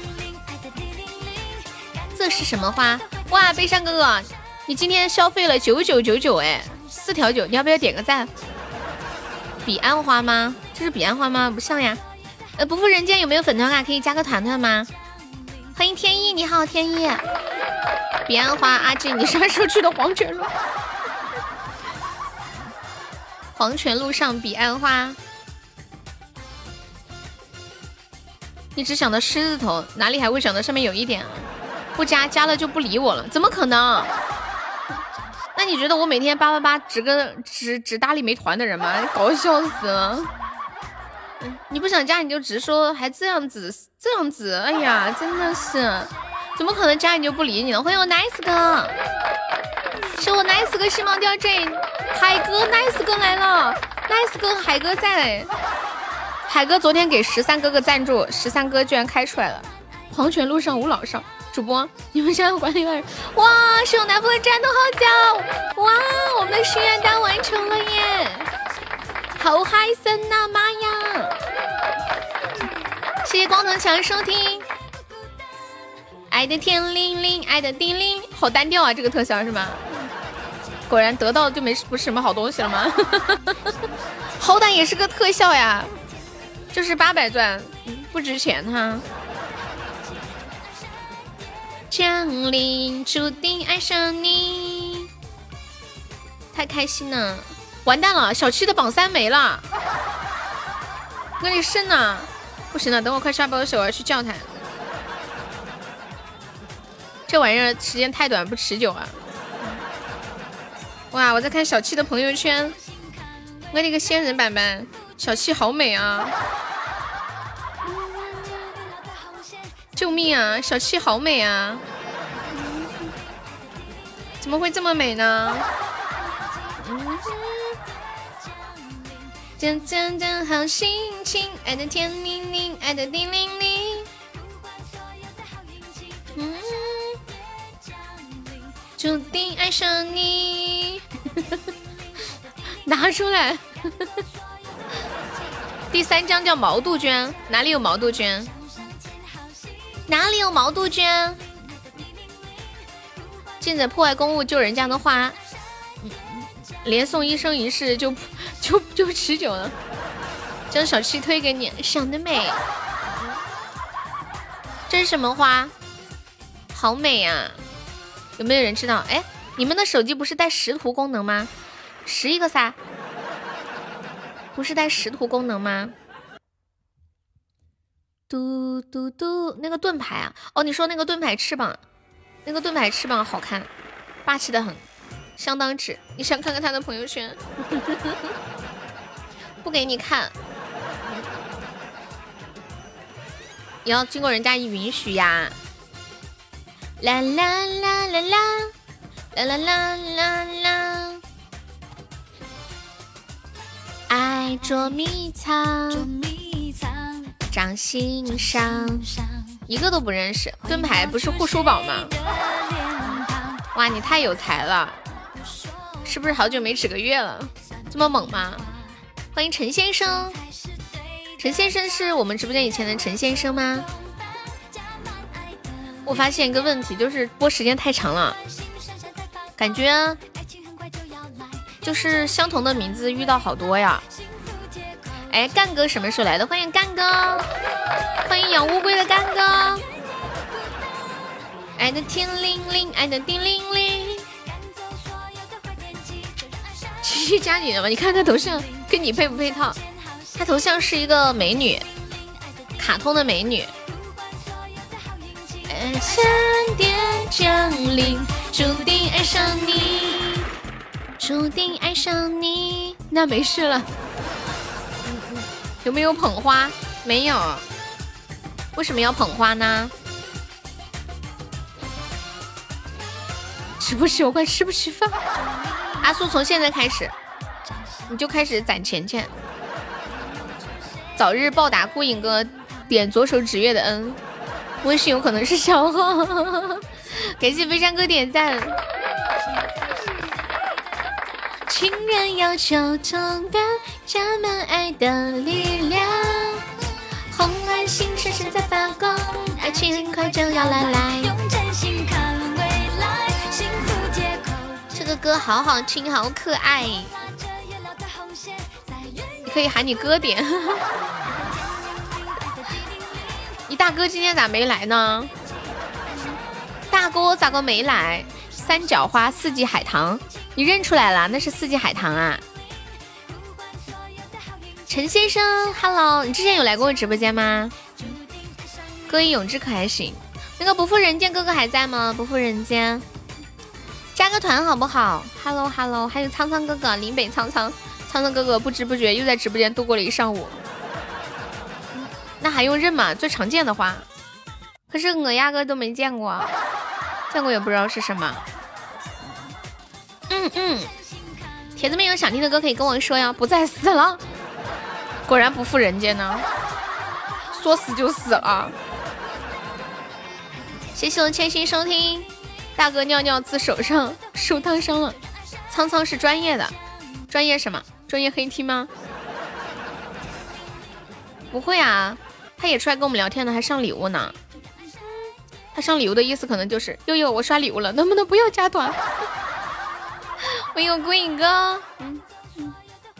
这是什么花？哇，悲伤哥哥，你今天消费了九九九九哎，四条九，你要不要点个赞？彼岸花吗？这是彼岸花吗？不像呀。呃，不负人间有没有粉团卡可以加个团团吗？欢迎天意，你好天意。彼岸花，阿静，你啥时候去的黄泉路？黄泉路上彼岸花。你只想到狮子头，哪里还会想到上面有一点？不加，加了就不理我了？怎么可能？那你觉得我每天八八八只跟只只搭理没团的人吗？搞笑死了！你不想加你就直说，还这样子这样子，哎呀，真的是，怎么可能加你就不理你了？欢迎我 nice 哥，是我 nice 哥星芒吊坠，海哥 nice 哥来了，nice 哥海哥在。海哥昨天给十三哥哥赞助，十三哥居然开出来了。黄泉路上无老少，主播你们现在管理员？哇，是我男朋友战斗号角！哇，我们的心愿单完成了耶！好嗨森呐，妈呀！谢谢光头强收听。爱的天灵灵，爱的叮铃，好单调啊！这个特效是吗？果然得到就没不是什么好东西了吗？好歹也是个特效呀。就是八百钻，不值钱哈。降临，注定爱上你，太开心了！完蛋了，小七的榜三没了，那里剩呢？不行了，等我快刷包的时候，我要去叫他。这玩意儿时间太短，不持久啊！哇，我在看小七的朋友圈，我那个仙人板板。小七好美啊！救命啊！小七好美啊！怎么会这么美呢？真真真好心情，爱的天灵灵，爱的地灵灵。嗯，注定爱上你。拿出来。第三张叫毛杜鹃，哪里有毛杜鹃？哪里有毛杜鹃？进者破坏公物救人家的花，连送一生一世就 就就持久了。将小七推给你，想得美！这是什么花？好美呀！有没有人知道？哎，你们的手机不是带识图功能吗？识一个噻。不是带识图功能吗？嘟嘟嘟，那个盾牌啊！哦，你说那个盾牌翅膀，那个盾牌翅膀好看，霸气的很，相当值。你想看看他的朋友圈？不给你看，你要经过人家允许呀！啦啦啦啦啦，啦啦啦啦啦。爱捉迷藏，掌心上，一个都不认识。盾牌不是护舒宝吗？哇，你太有才了，是不是好久没指个月了？这么猛吗？欢迎陈先生，陈先生是我们直播间以前的陈先生吗？我发现一个问题，就是播时间太长了，感觉。就是相同的名字遇到好多呀！哎，干哥什么时候来的？欢迎干哥，欢迎养乌龟的干哥。爱的天灵灵，爱的地灵灵。继续加你了吗？你看他头像跟你配不配套？他头像是一个美女，卡通的美女。闪电降临，注定爱上你。注定爱上你，那没事了。有没有捧花？没有。为什么要捧花呢？吃不吃？我快吃不吃饭？阿苏，从现在开始，你就开始攒钱钱，早日报答孤影哥点左手指月的恩。微信有可能是小号，感谢飞山哥点赞。情人要求同感，加满爱的力量。红蓝星闪闪在发光，爱情很快就要来来。用真心看未来，幸福。这个歌好好听，好可爱。你可以喊你哥点。你大哥今天咋没来呢？大哥咋个没来？三角花，四季海棠。你认出来了，那是四季海棠啊！陈先生，Hello，你之前有来过我直播间吗？歌以咏志可还行。那个不负人间哥哥还在吗？不负人间，加个团好不好？Hello Hello，还有苍苍哥哥，林北苍苍，苍苍哥哥不知不觉又在直播间度过了一上午。那还用认吗？最常见的花，可是我压根都没见过，见过也不知道是什么。嗯嗯，铁子们有想听的歌可以跟我说呀。不再死了，果然不负人间呢，说死就死了。谢谢我千心收听，大哥尿尿自手上，手烫伤了。苍苍是专业的，专业什么？专业黑 T 吗？不会啊，他也出来跟我们聊天呢，还上礼物呢。他上礼物的意思可能就是悠悠，我刷礼物了，能不能不要加团？我有孤影哥，嗯，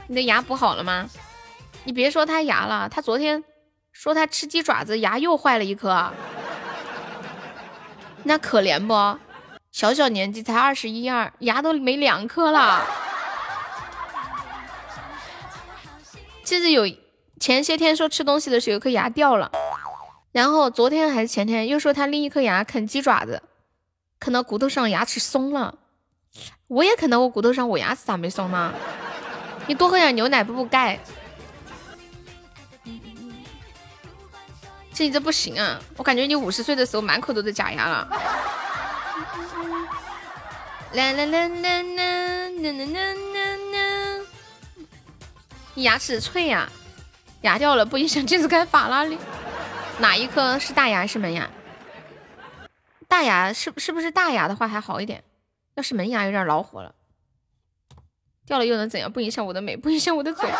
你的牙补好了吗？你别说他牙了，他昨天说他吃鸡爪子牙又坏了一颗，那可怜不？小小年纪才二十一二，牙都没两颗了。记得有前些天说吃东西的时候有颗牙掉了，然后昨天还是前天又说他另一颗牙啃鸡爪子，啃到骨头上牙齿松了。我也啃到我骨头上，我牙齿咋没松呢？你多喝点牛奶补补钙。这你这不行啊！我感觉你五十岁的时候满口都是假牙了。啦啦啦啦啦啦啦啦啦！你牙齿脆呀，牙掉了不影响这次开法拉利。哪一颗是大牙是门牙？大牙是是不是大牙的话还好一点？要是门牙有点恼火了，掉了又能怎样？不影响我的美，不影响我的嘴。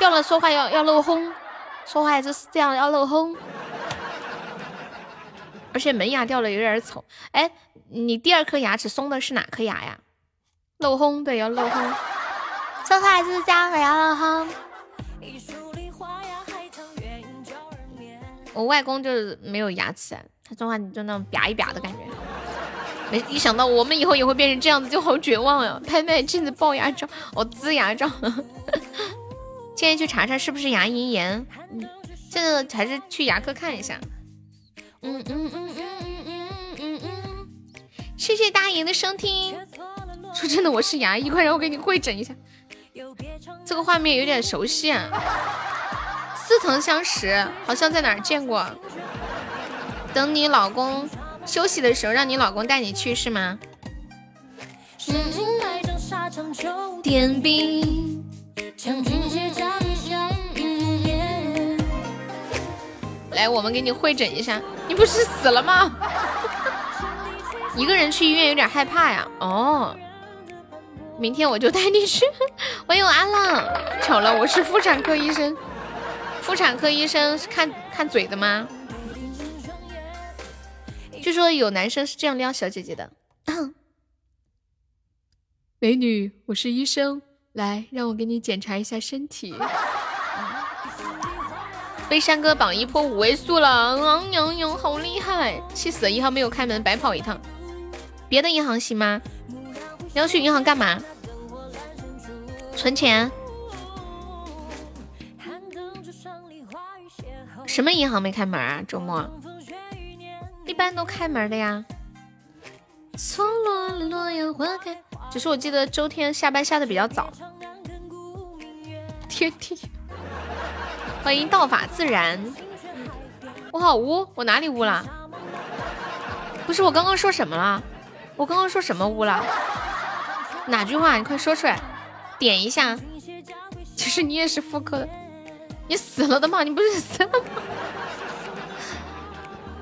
掉了说话要要漏轰，说话就是这样要漏轰。而且门牙掉了有点丑。哎，你第二颗牙齿松的是哪颗牙呀？漏轰，对，要漏轰。说话就是这样要漏轰。我外公就是没有牙齿，他说话就那种吧一吧的感觉。没一想到我们以后也会变成这样子，就好绝望呀！拍卖镜子爆牙照，我呲牙照。建议去查查是不是牙龈炎。嗯，现在还是去牙科看一下。嗯嗯嗯嗯嗯嗯嗯嗯。谢谢大爷的收听。说真的，我是牙医，快让我给你会诊一下。这个画面有点熟悉啊。似曾相识，好像在哪儿见过。等你老公。休息的时候让你老公带你去是吗？点兵。来，我们给你会诊一下。你不是死了吗？一个人去医院有点害怕呀。哦，明天我就带你去。欢迎阿浪。巧了，我是妇产科医生。妇产科医生是看看嘴的吗？据说有男生是这样撩小姐姐的，美女，我是医生，来让我给你检查一下身体。被山哥榜一破五位数了，嗯呦呦，好厉害！气死了，银行没有开门，白跑一趟。别的银行行吗？你要去银行干嘛？存钱？什么银行没开门啊？周末？一般都开门的呀。只是我记得周天下班下的比较早。天地，欢迎道法自然。我好污，我哪里污了？不是我刚刚说什么了？我刚刚说什么污了？哪句话？你快说出来，点一下。其实你也是妇科的，你死了的吗？你不是死了吗？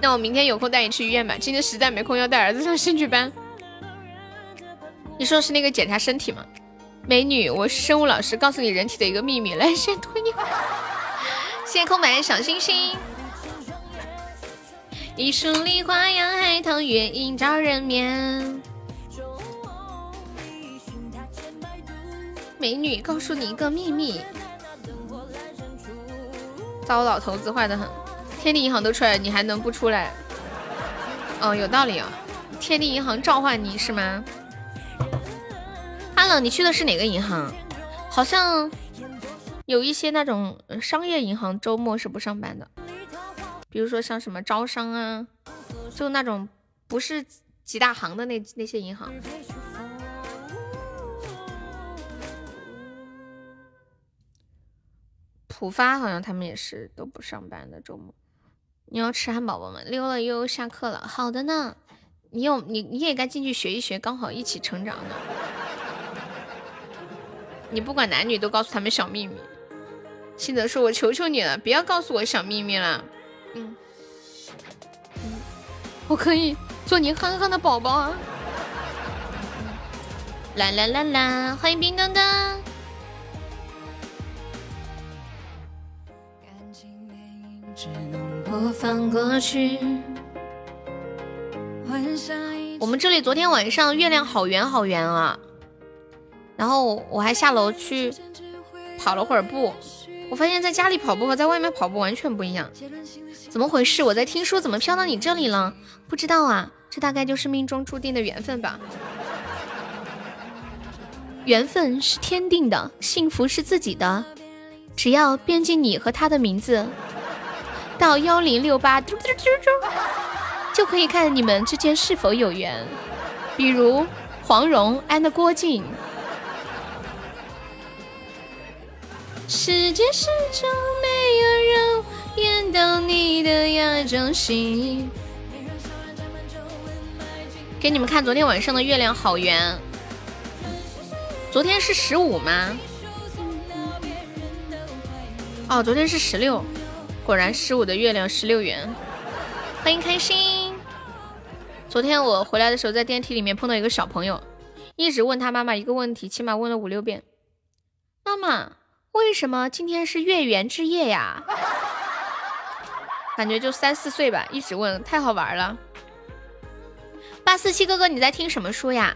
那我明天有空带你去医院吧，今天实在没空，要带儿子上兴趣班。你说是那个检查身体吗？美女，我是生物老师，告诉你人体的一个秘密。来，先推你。谢谢空白的小星星。一树梨花样海棠，月影照人面。美女，告诉你一个秘密。糟老头子坏的很。天地银行都出来，你还能不出来？哦，有道理啊！天地银行召唤你是吗？Hello，你去的是哪个银行？好像有一些那种商业银行周末是不上班的。比如说像什么招商啊，就那种不是几大行的那那些银行。浦发好像他们也是都不上班的周末。你要吃汉堡包吗？溜了又下课了。好的呢，你有你你也该进去学一学，刚好一起成长呢。你不管男女都告诉他们小秘密。新泽说：“我求求你了，不要告诉我小秘密了。”嗯，嗯，我可以做你憨憨的宝宝啊！啦啦啦啦，欢迎冰墩墩。我们这里昨天晚上月亮好圆好圆啊，然后我还下楼去跑了会儿步。我发现在家里跑步和在外面跑步完全不一样，怎么回事？我在听书，怎么飘到你这里了？不知道啊，这大概就是命中注定的缘分吧。缘分是天定的，幸福是自己的，只要编辑你和他的名字到幺零六八嘟嘟嘟嘟，就可以看你们之间是否有缘。比如黄蓉 and 郭靖。世界始终没有人演到你的亚洲戏。给你们看昨天晚上的月亮好圆。昨天是十五吗？哦，昨天是十六。果然十五的月亮十六圆。欢迎开心。昨天我回来的时候，在电梯里面碰到一个小朋友，一直问他妈妈一个问题，起码问了五六遍。妈妈。为什么今天是月圆之夜呀？感觉就三四岁吧，一直问，太好玩了。八四七哥哥，你在听什么书呀？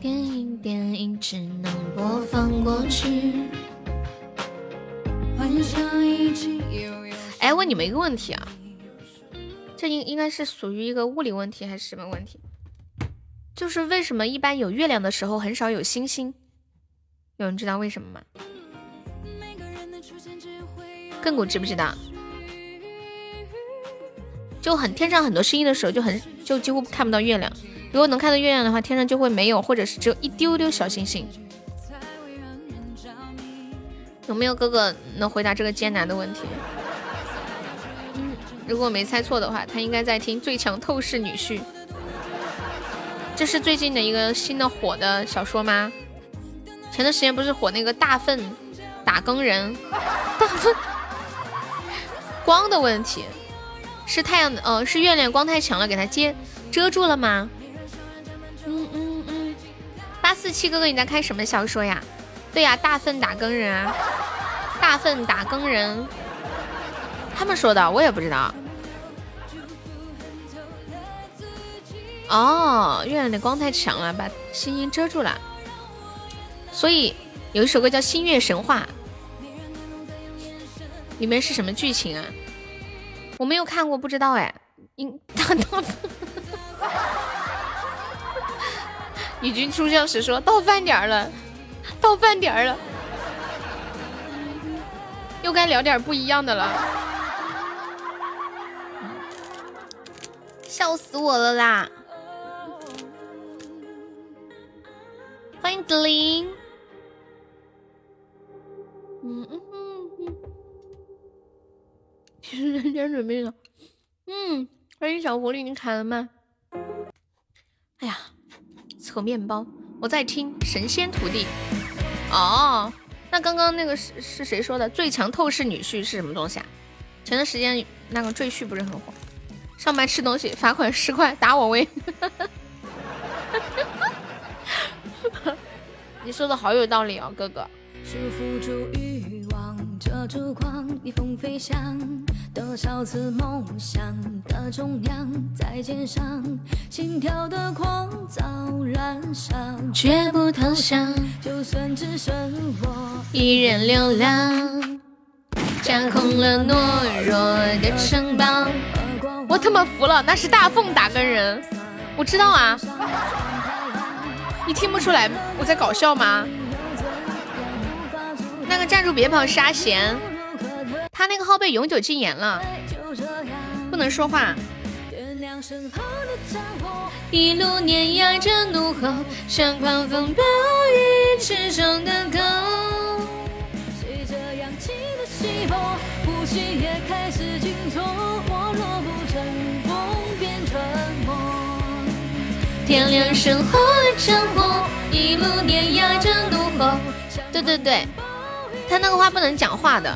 电影电影只能播放过去。哎，问你们一个问题啊，这应应该是属于一个物理问题还是什么问题？就是为什么一般有月亮的时候很少有星星？有人知道为什么吗？亘古知不知道？就很天上很多星星的时候，就很就几乎看不到月亮。如果能看到月亮的话，天上就会没有，或者是只有一丢丢小星星。有没有哥哥能回答这个艰难的问题？嗯，如果没猜错的话，他应该在听《最强透视女婿》。这是最近的一个新的火的小说吗？前段时间不是火那个大粪打更人，大粪光的问题是太阳呃是月亮光太强了给它接遮住了吗？嗯嗯嗯，八四七哥哥你在看什么小说呀？对呀，大粪打更人啊，大粪打更人，他们说的我也不知道。哦，月亮的光太强了，把星星遮住了。所以有一首歌叫《星月神话》，里面是什么剧情啊？我没有看过，不知道哎。应大大，与君初相识，说到饭点了，到饭点了，又该聊点不一样的了，笑死我了啦！欢迎紫菱。嗯嗯嗯，其实人家准备了。嗯，欢迎小狐狸，你砍了吗？哎呀，扯面包，我在听神仙徒弟。哦，那刚刚那个是是谁说的？最强透视女婿是什么东西啊？前段时间那个赘婿不是很火？上班吃东西罚款十块，打我喂。你说的好有道理哦，哥哥。遮住光，逆风飞翔，多少次梦想的重量在肩上，心跳的狂躁燃烧，绝不投降。就算只剩我一人流浪，架空了懦弱的城堡。我他妈服了，那是大凤打更人，我知道啊。你听不出来我在搞笑吗？那个站住别跑是阿贤。他那个号被永久禁言了，不能说话。一路碾压着怒吼，像狂风暴雨之中的狗。随着氧气的稀薄，呼吸也开始紧凑，我若不乘风变沉默。点亮身后的战火，一路碾压着怒吼。对对对，他那个话不能讲话的。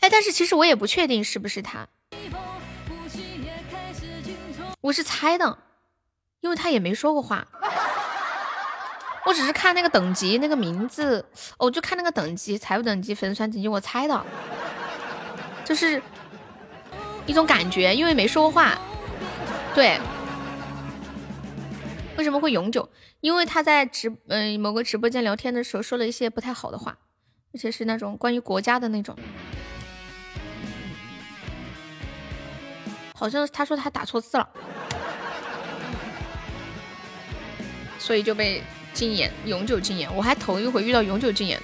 哎，但是其实我也不确定是不是他。我是猜的，因为他也没说过话，我只是看那个等级那个名字，我就看那个等级财务等级粉丝团等级，我猜的，就是一种感觉，因为没说过话。对，为什么会永久？因为他在直嗯某个直播间聊天的时候说了一些不太好的话，而且是那种关于国家的那种，好像他说他打错字了。所以就被禁言，永久禁言。我还头一回遇到永久禁言，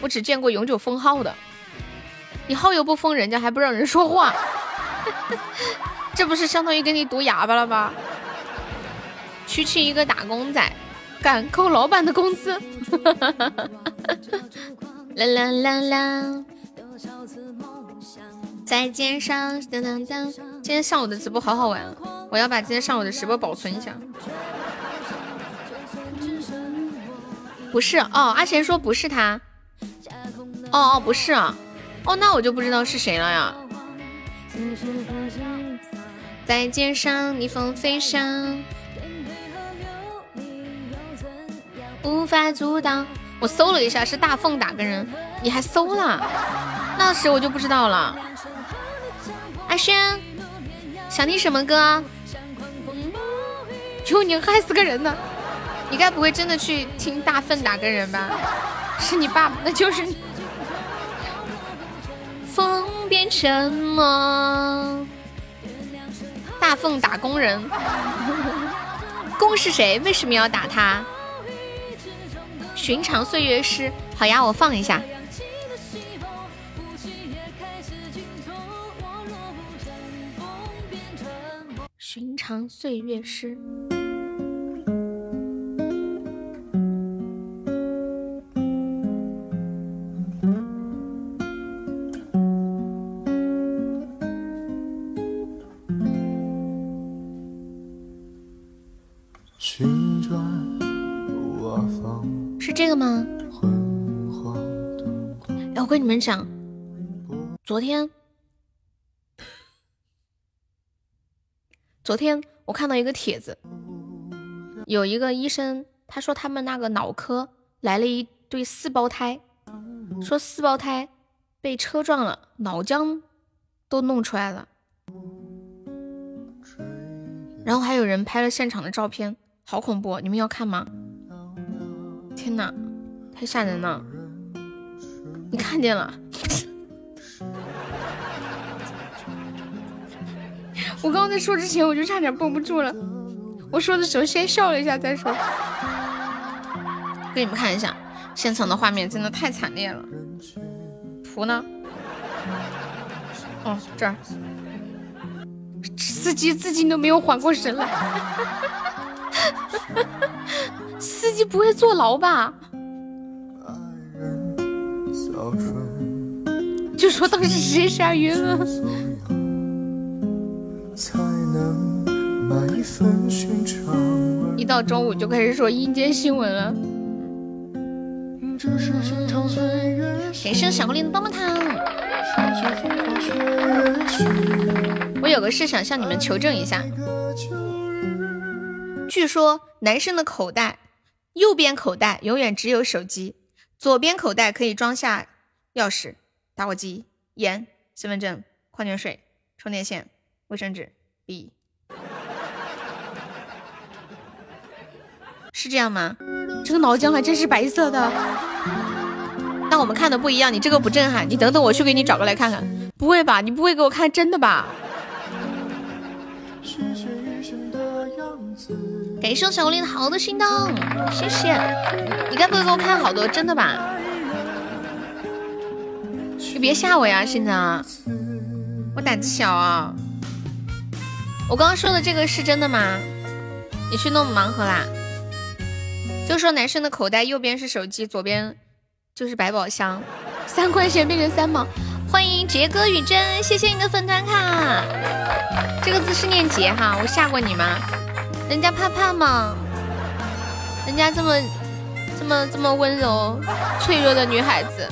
我只见过永久封号的。你号又不封人家，还不让人说话，这不是相当于给你堵哑巴了吧？区区一个打工仔，敢扣老板的工资？啦啦啦啦！在街上，噔噔噔。今天上午的直播好好玩，我要把今天上午的直播保存一下。不是哦，阿贤说不是他。哦哦，不是啊。哦，那我就不知道是谁了呀。在街上逆风飞翔，无法阻挡。我搜了一下，是大凤打个人，你还搜了？那时我就不知道了。阿轩，想听什么歌？就你害死个人呢。你该不会真的去听大粪打个人吧？是你爸，那就是风变沉默。大凤打工人，工是谁？为什么要打他？寻常岁月诗，好呀，我放一下。寻常岁月诗。你们讲，昨天，昨天我看到一个帖子，有一个医生，他说他们那个脑科来了一对四胞胎，说四胞胎被车撞了，脑浆都弄出来了，然后还有人拍了现场的照片，好恐怖，你们要看吗？天哪，太吓人了！看见了？我刚刚在说之前，我就差点绷不住了。我说的时候先笑了一下再说。给你们看一下现场的画面，真的太惨烈了。图呢？哦，这儿。司机至今都没有缓过神来。司机不会坐牢吧？就说当时谁吓晕了。一到中午就开始说阴间新闻了。谁生小狐狸的棒棒糖。我有个事想向你们求证一下。据说男生的口袋。右边口袋永远只有手机，左边口袋可以装下钥匙、打火机、盐、身份证、矿泉水、充电线、卫生纸、笔，是这样吗？这个脑浆还真是白色的。那我们看的不一样，你这个不震撼，你等等我去给你找个来看看。不会吧？你不会给我看真的吧？感谢小狐狸的好多心动，谢谢。你该不会给我看好多真的吧？你别吓我呀！现在我胆子小啊。我刚刚说的这个是真的吗？你去弄盲盒啦？就说男生的口袋右边是手机，左边就是百宝箱，三块钱变成三毛。欢迎杰哥雨珍，谢谢你的粉团卡。这个字是念杰哈，我吓过你吗？人家怕怕吗？人家这么这么这么温柔脆弱的女孩子，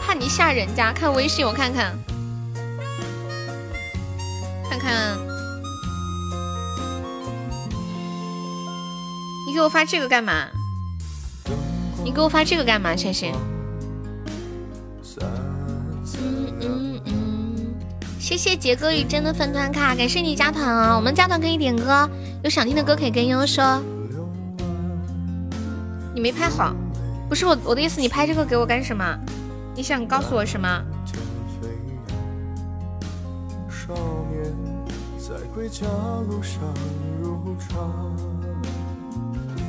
怕你吓人家？看微信我看看。看看，你给我发这个干嘛？你给我发这个干嘛，晨晨？嗯嗯嗯，谢谢杰哥与真的粉团卡，感谢你加团啊！我们加团可以点歌，有想听的歌可以跟悠悠说。你没拍好，不是我我的意思，你拍这个给我干什么？你想告诉我什么？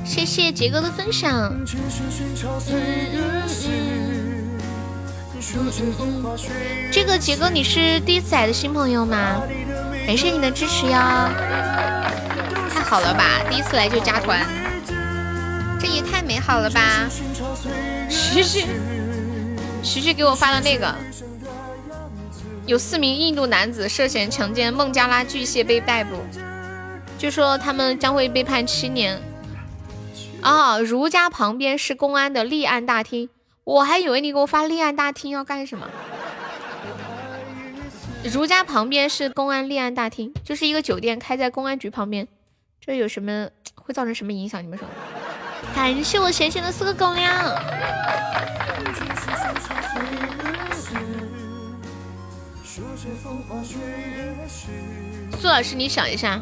谢谢杰哥的分享。这个杰哥，你是第一次来的新朋友吗？感谢你的支持哟！太好了吧，第一次来就加团，这也太美好了吧！徐徐，徐徐给我发了那个。有四名印度男子涉嫌强奸孟加拉巨蟹被逮捕，据说他们将会被判七年。啊，如家旁边是公安的立案大厅，我还以为你给我发立案大厅要干什么？如家旁边是公安立案大厅，就是一个酒店开在公安局旁边，这有什么会造成什么影响？你们说？感谢我咸咸的四个狗粮。苏老师，你想一下，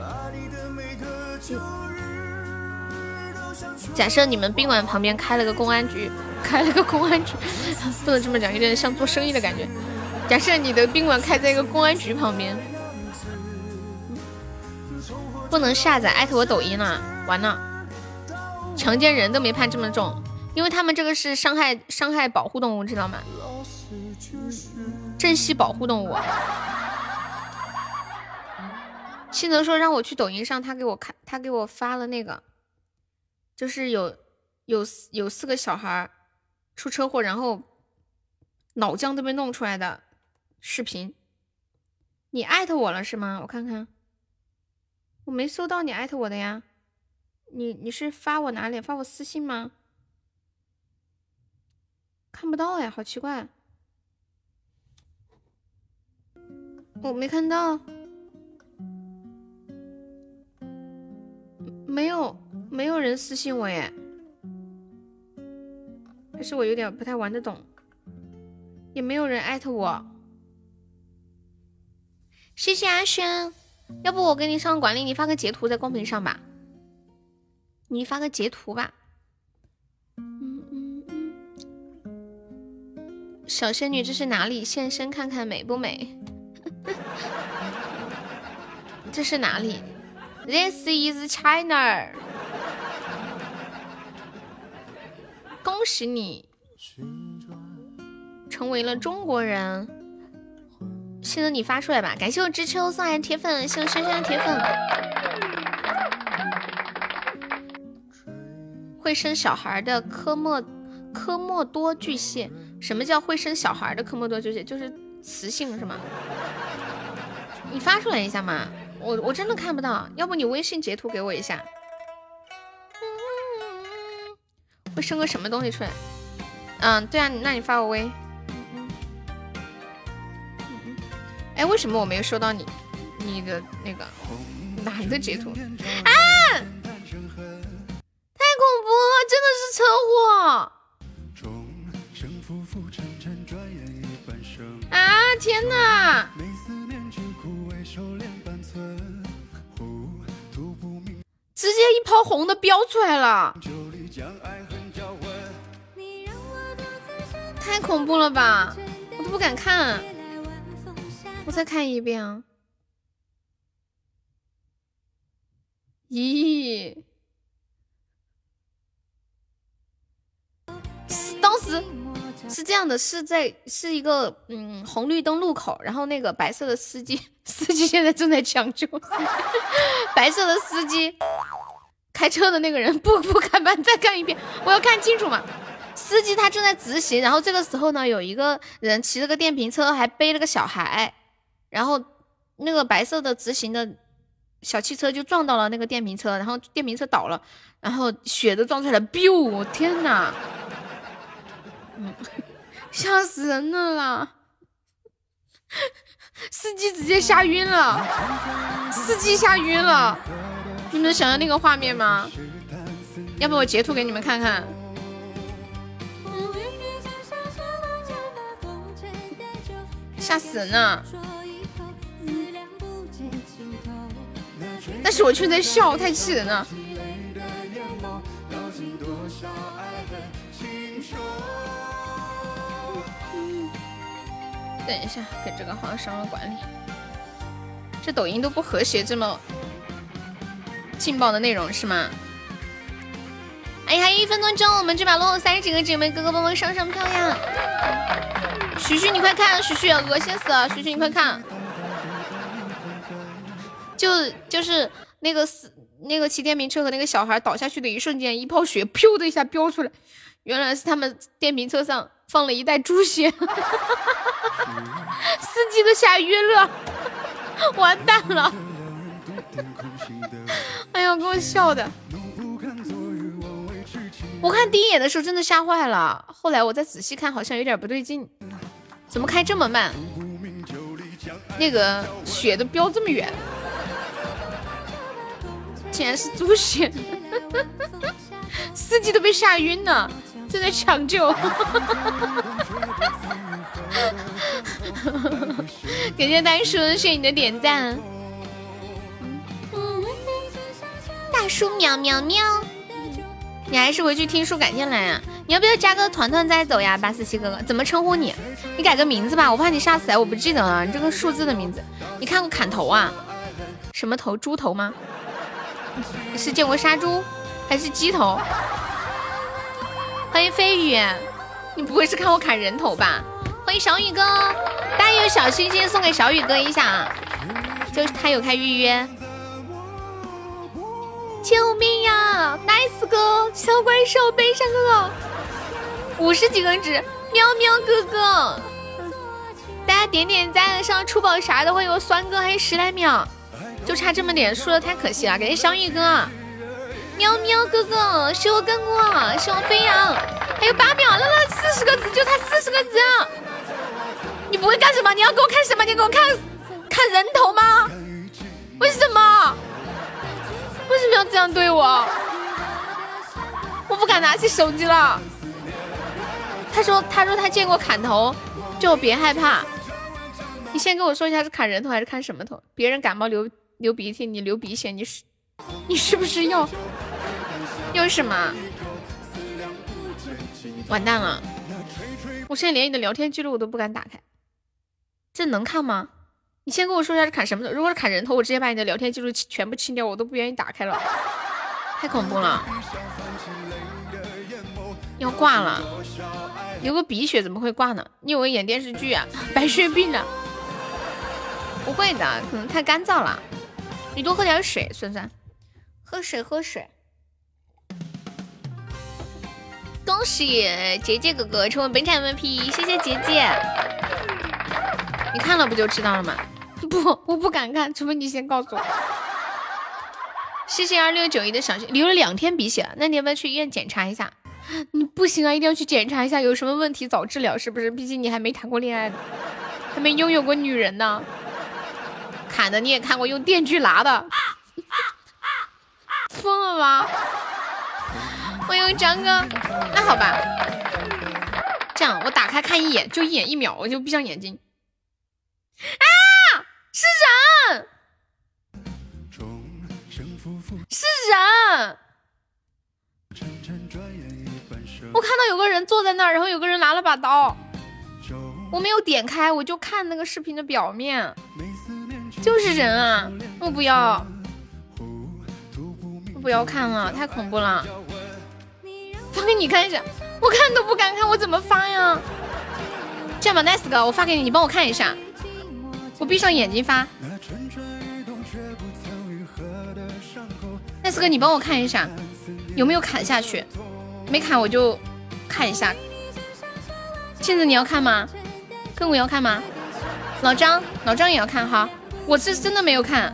假设你们宾馆旁边开了个公安局，开了个公安局，不能这么讲，有点像做生意的感觉。假设你的宾馆开在一个公安局旁边，不能下载，艾特我抖音了，完了，强奸人都没判这么重，因为他们这个是伤害伤害保护动物，知道吗？珍惜保护动物。新泽说让我去抖音上，他给我看，他给我发了那个，就是有有有四个小孩出车祸，然后脑浆都被弄出来的视频。你艾特我了是吗？我看看，我没搜到你艾特我的呀。你你是发我哪里？发我私信吗？看不到哎，好奇怪。我没看到，没有没有人私信我耶，还是我有点不太玩得懂，也没有人艾特我。谢谢阿轩，要不我给你上管理，你发个截图在公屏上吧，你发个截图吧。小仙女这是哪里？现身看看美不美？这是哪里？This is China。恭喜你成为了中国人。现在你发出来吧。感谢我知秋送来的铁粉，谢我轩轩的铁粉。会生小孩的科莫科莫多巨蟹，什么叫会生小孩的科莫多巨蟹？就是雌性是吗？你发出来一下嘛，我我真的看不到，要不你微信截图给我一下。会生个什么东西出来？嗯，对啊，那你发我微。哎，为什么我没有收到你你的那个男的截图？啊！太恐怖了，真的是车祸！天哪！直接一泡红的飙出来了，太恐怖了吧！我都不敢看，我再看一遍啊！咦，当时是这样的，是在是一个嗯红绿灯路口，然后那个白色的司机，司机现在正在抢救，白色的司机开车的那个人不不看吧，再看一遍，我要看清楚嘛。司机他正在直行，然后这个时候呢，有一个人骑了个电瓶车，还背了个小孩，然后那个白色的直行的小汽车就撞到了那个电瓶车，然后电瓶车倒了，然后血都撞出来了，biu！天哪！吓死人了啦！司机直接吓晕了，司机吓晕了，你们想象那个画面吗？要不我截图给你们看看。吓死人了！但是我却在笑，太气人了。等一下，给这个好像上了管理。这抖音都不和谐，这么劲爆的内容是吗？哎呀，还有一分多钟，我们这把落后三十几个姐妹，哥哥帮忙上上票呀！徐徐，你快看，徐徐，恶心死了！徐徐，你快看，就就是那个死那个骑电瓶车和那个小孩倒下去的一瞬间，一泡血，噗的一下飙出来，原来是他们电瓶车上。放了一袋猪血，哈哈哈哈司机都吓晕了，完蛋了！哎呦，给我笑的！我看第一眼的时候真的吓坏了，后来我再仔细看，好像有点不对劲，怎么开这么慢？那个血都飙这么远，竟然是猪血，司机都被吓晕了。正在抢救，感谢大叔，谢谢你的点赞。大叔喵喵喵，你还是回去听书，改天来啊！你要不要加个团团再走呀？八四七哥哥，怎么称呼你？你改个名字吧，我怕你杀死我不记得了。你这个数字的名字，你看过砍头啊？什么头？猪头吗？是见过杀猪还是鸡头？欢迎飞宇，你不会是看我砍人头吧？欢迎小雨哥，大家有小心心送给小雨哥一下啊！就是他有开预约。救命呀！Nice 哥，小怪兽，悲伤哥哥，五十几根指，喵喵哥哥，大家点点赞，上出宝啥的会有酸哥，还有十来秒，就差这么点，输的太可惜了。感谢小雨哥。喵喵哥哥，是我跟我，是我飞扬，还有八秒，了了，四十个字，就差四十个字。你不会干什么？你要给我看什么？你给我看看人头吗？为什么？为什么要这样对我？我不敢拿起手机了。他说，他说他见过砍头，就别害怕。你先跟我说一下是砍人头还是砍什么头？别人感冒流流鼻涕，你流鼻血，你是你是不是要？要什么？完蛋了！我现在连你的聊天记录我都不敢打开，这能看吗？你先跟我说一下是砍什么的。如果是砍人头，我直接把你的聊天记录全部清掉，我都不愿意打开了，太恐怖了！要挂了，流个鼻血怎么会挂呢？你以为演电视剧啊？白血病啊？不会的，可能太干燥了。你多喝点水，酸酸，喝水喝水。恭喜杰杰哥哥成为本场 MVP，谢谢杰杰。你看了不就知道了吗？不，我不敢看，除非你先告诉我。谢谢二六九一的小心，流了两天鼻血，那你要不要去医院检查一下？你不行啊，一定要去检查一下，有什么问题早治疗，是不是？毕竟你还没谈过恋爱呢，还没拥有过女人呢。砍的你也看过，用电锯拉的，疯了吗？欢迎张哥，那好吧，这样我打开看一眼，就一眼一秒，我就闭上眼睛。啊，是人，是人！我看到有个人坐在那儿，然后有个人拿了把刀，我没有点开，我就看那个视频的表面，就是人啊！我不要，我不要看了，太恐怖了。发给你看一下，我看都不敢看，我怎么发呀？这样吧，nice 哥，我发给你，你帮我看一下。我闭上眼睛发。nice 哥，你帮我看一下，有没有砍下去？没砍我就看一下。镜子你要看吗？跟我要看吗？老张，老张也要看哈。我是真的没有看。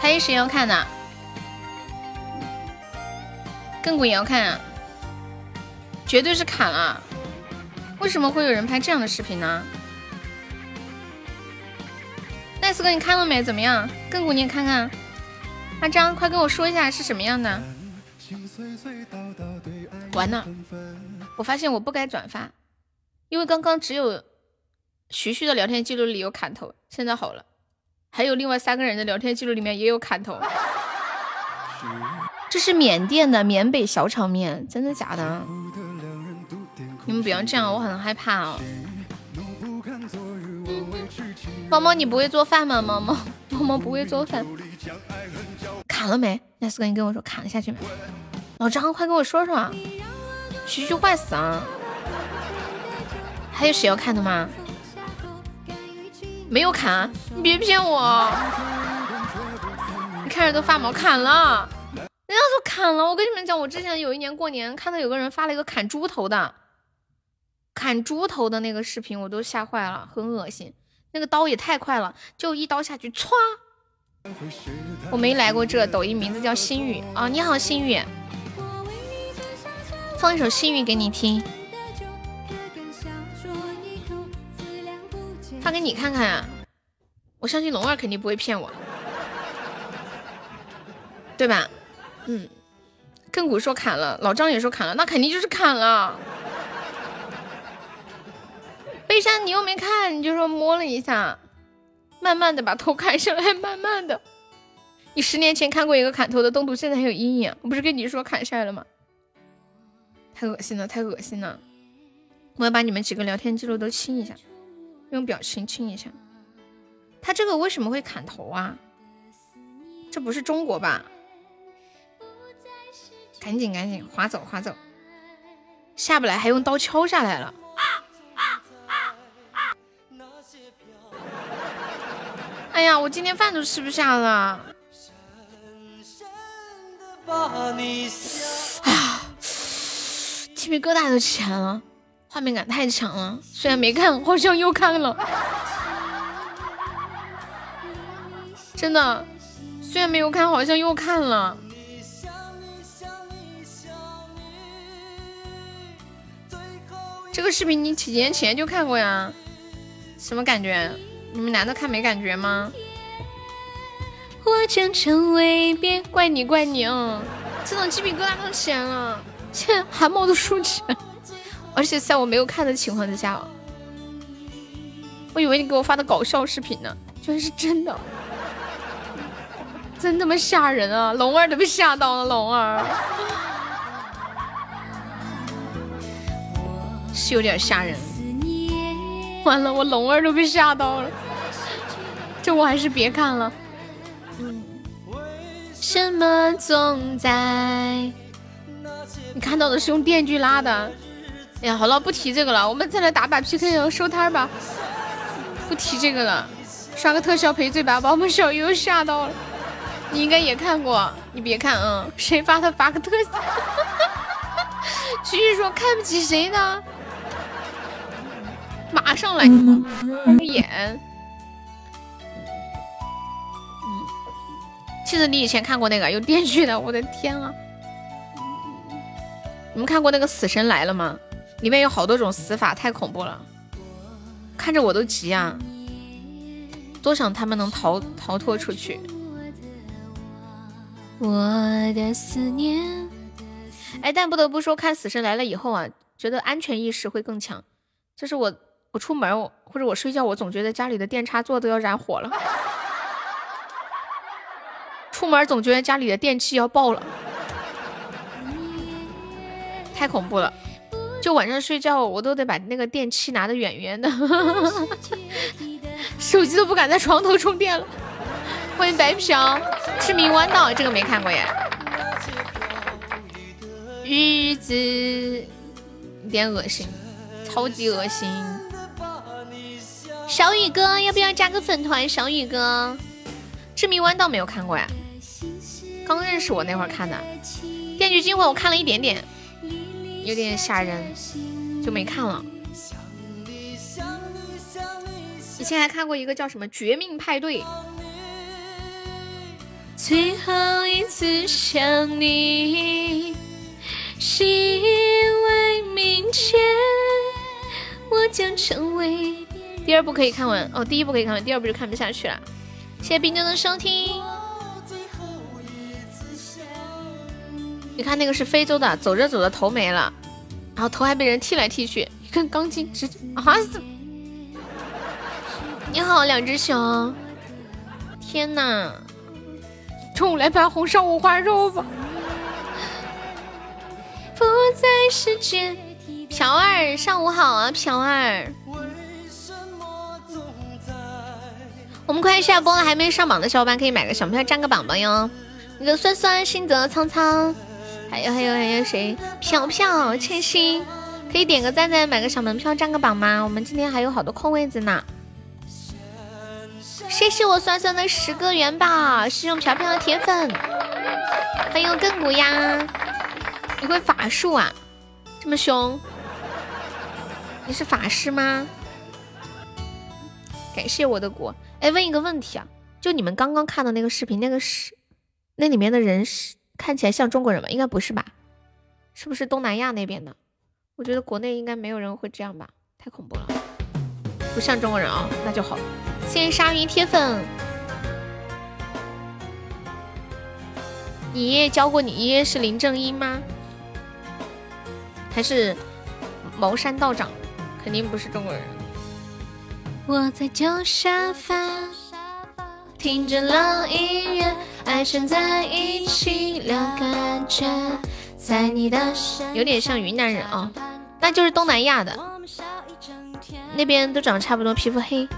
还有谁要看的？亘古也要看，啊，绝对是砍了。为什么会有人拍这样的视频呢？奈斯哥，你看了没？怎么样？亘古你也看看。阿张，快跟我说一下是什么样的。完了，我发现我不该转发，因为刚刚只有徐徐的聊天记录里有砍头，现在好了。还有另外三个人的聊天记录里面也有砍头，这是缅甸的缅北小炒面，真的假的？你们不要这样，我很害怕啊！猫猫，你不会做饭吗？猫猫，猫猫不会做饭。砍了没？那四哥，你跟我说砍了下去没？老张，快跟我说说，徐徐坏死啊！还有谁要看的吗？没有砍，你别骗我！你看着都发毛，砍了，人家说砍了。我跟你们讲，我之前有一年过年看到有个人发了一个砍猪头的，砍猪头的那个视频，我都吓坏了，很恶心。那个刀也太快了，就一刀下去，歘！我没来过这，抖音名字叫心雨啊，你好心雨，放一首心雨给你听。发给你看看啊！我相信龙儿肯定不会骗我，对吧？嗯，亘古说砍了，老张也说砍了，那肯定就是砍了。悲伤，你又没看，你就说摸了一下，慢慢的把头砍下来，慢慢的。你十年前看过一个砍头的，东图现在还有阴影。我不是跟你说砍下来了吗？太恶心了，太恶心了！我要把你们几个聊天记录都清一下。用表情清一下，他这个为什么会砍头啊？这不是中国吧？赶紧赶紧划走划走，下不来还用刀敲下来了。哎呀，我今天饭都吃不下了。哎呀，鸡皮疙瘩都起来了。画面感太强了，虽然没看，好像又看了。真的，虽然没有看，好像又看了。这个视频你几年前就看过呀？什么感觉？你们男的看没感觉吗？我将成为别怪你怪你啊！这种鸡皮疙瘩都起来了，现在汗毛都竖起来。而且在我没有看的情况之下，我以为你给我发的搞笑视频呢，居然是真的，真他妈吓人啊！龙儿都被吓到了，龙儿是有点吓人。完了，我龙儿都被吓到了，这我还是别看了。嗯，什么总在？你看到的是用电锯拉的。哎呀，好了，不提这个了，我们再来打把 PK，收摊吧。不提这个了，刷个特效赔罪吧，把我们小优吓到了。你应该也看过，你别看，啊，谁发的发个特效？继续说看不起谁呢？马上来演。嗯，其实你以前看过那个有电锯的，我的天啊！你们看过那个《死神来了》吗？里面有好多种死法，太恐怖了，看着我都急啊！多想他们能逃逃脱出去。我的思念，哎，但不得不说，看《死神来了》以后啊，觉得安全意识会更强。就是我，我出门我或者我睡觉，我总觉得家里的电插座都要燃火了。出门总觉得家里的电器要爆了，太恐怖了。就晚上睡觉，我都得把那个电器拿得远远的，手机都不敢在床头充电了。欢迎白嫖。致命弯道这个没看过耶。日子有点恶心，超级恶心。小雨哥要不要加个粉团？小雨哥，致命弯道没有看过呀，刚认识我那会儿看的。电锯惊魂我看了一点点，有点吓人，就没看了。以前还看过一个叫什么《绝命派对》。最后一次想你，是因为明天我将成为。第二部可以看完哦，第一部可以看完，第二部就看不下去了。谢谢冰妞的收听。你看那个是非洲的，走着走着头没了，然后头还被人踢来踢去，一根钢筋直啊！你好，两只熊！天哪！中午来盘红烧五花肉吧。不在世间。朴儿，上午好啊，朴儿。我们快下播了，还没上榜的小伙伴可以买个小票占个榜榜哟。那个酸酸、心泽、苍苍，还有还有还有谁？飘飘、千心，可以点个赞赞，买个小门票占个榜吗？我们今天还有好多空位子呢。谢谢我酸酸的十个元宝，是用飘飘的铁粉，欢迎亘古呀！你会法术啊？这么凶？你是法师吗？感谢我的果。哎，问一个问题啊，就你们刚刚看的那个视频，那个是那里面的人是看起来像中国人吗？应该不是吧？是不是东南亚那边的？我觉得国内应该没有人会这样吧？太恐怖了，不像中国人啊，那就好。谢谢鲨鱼铁粉。你爷爷教过你？爷爷是林正英吗？还是茅山道长？肯定不是中国人。我在旧沙发，听着老音乐，爱缠在一起聊感觉，在你的身有点像云南人啊，那就是东南亚的，那边都长得差不多，皮肤黑。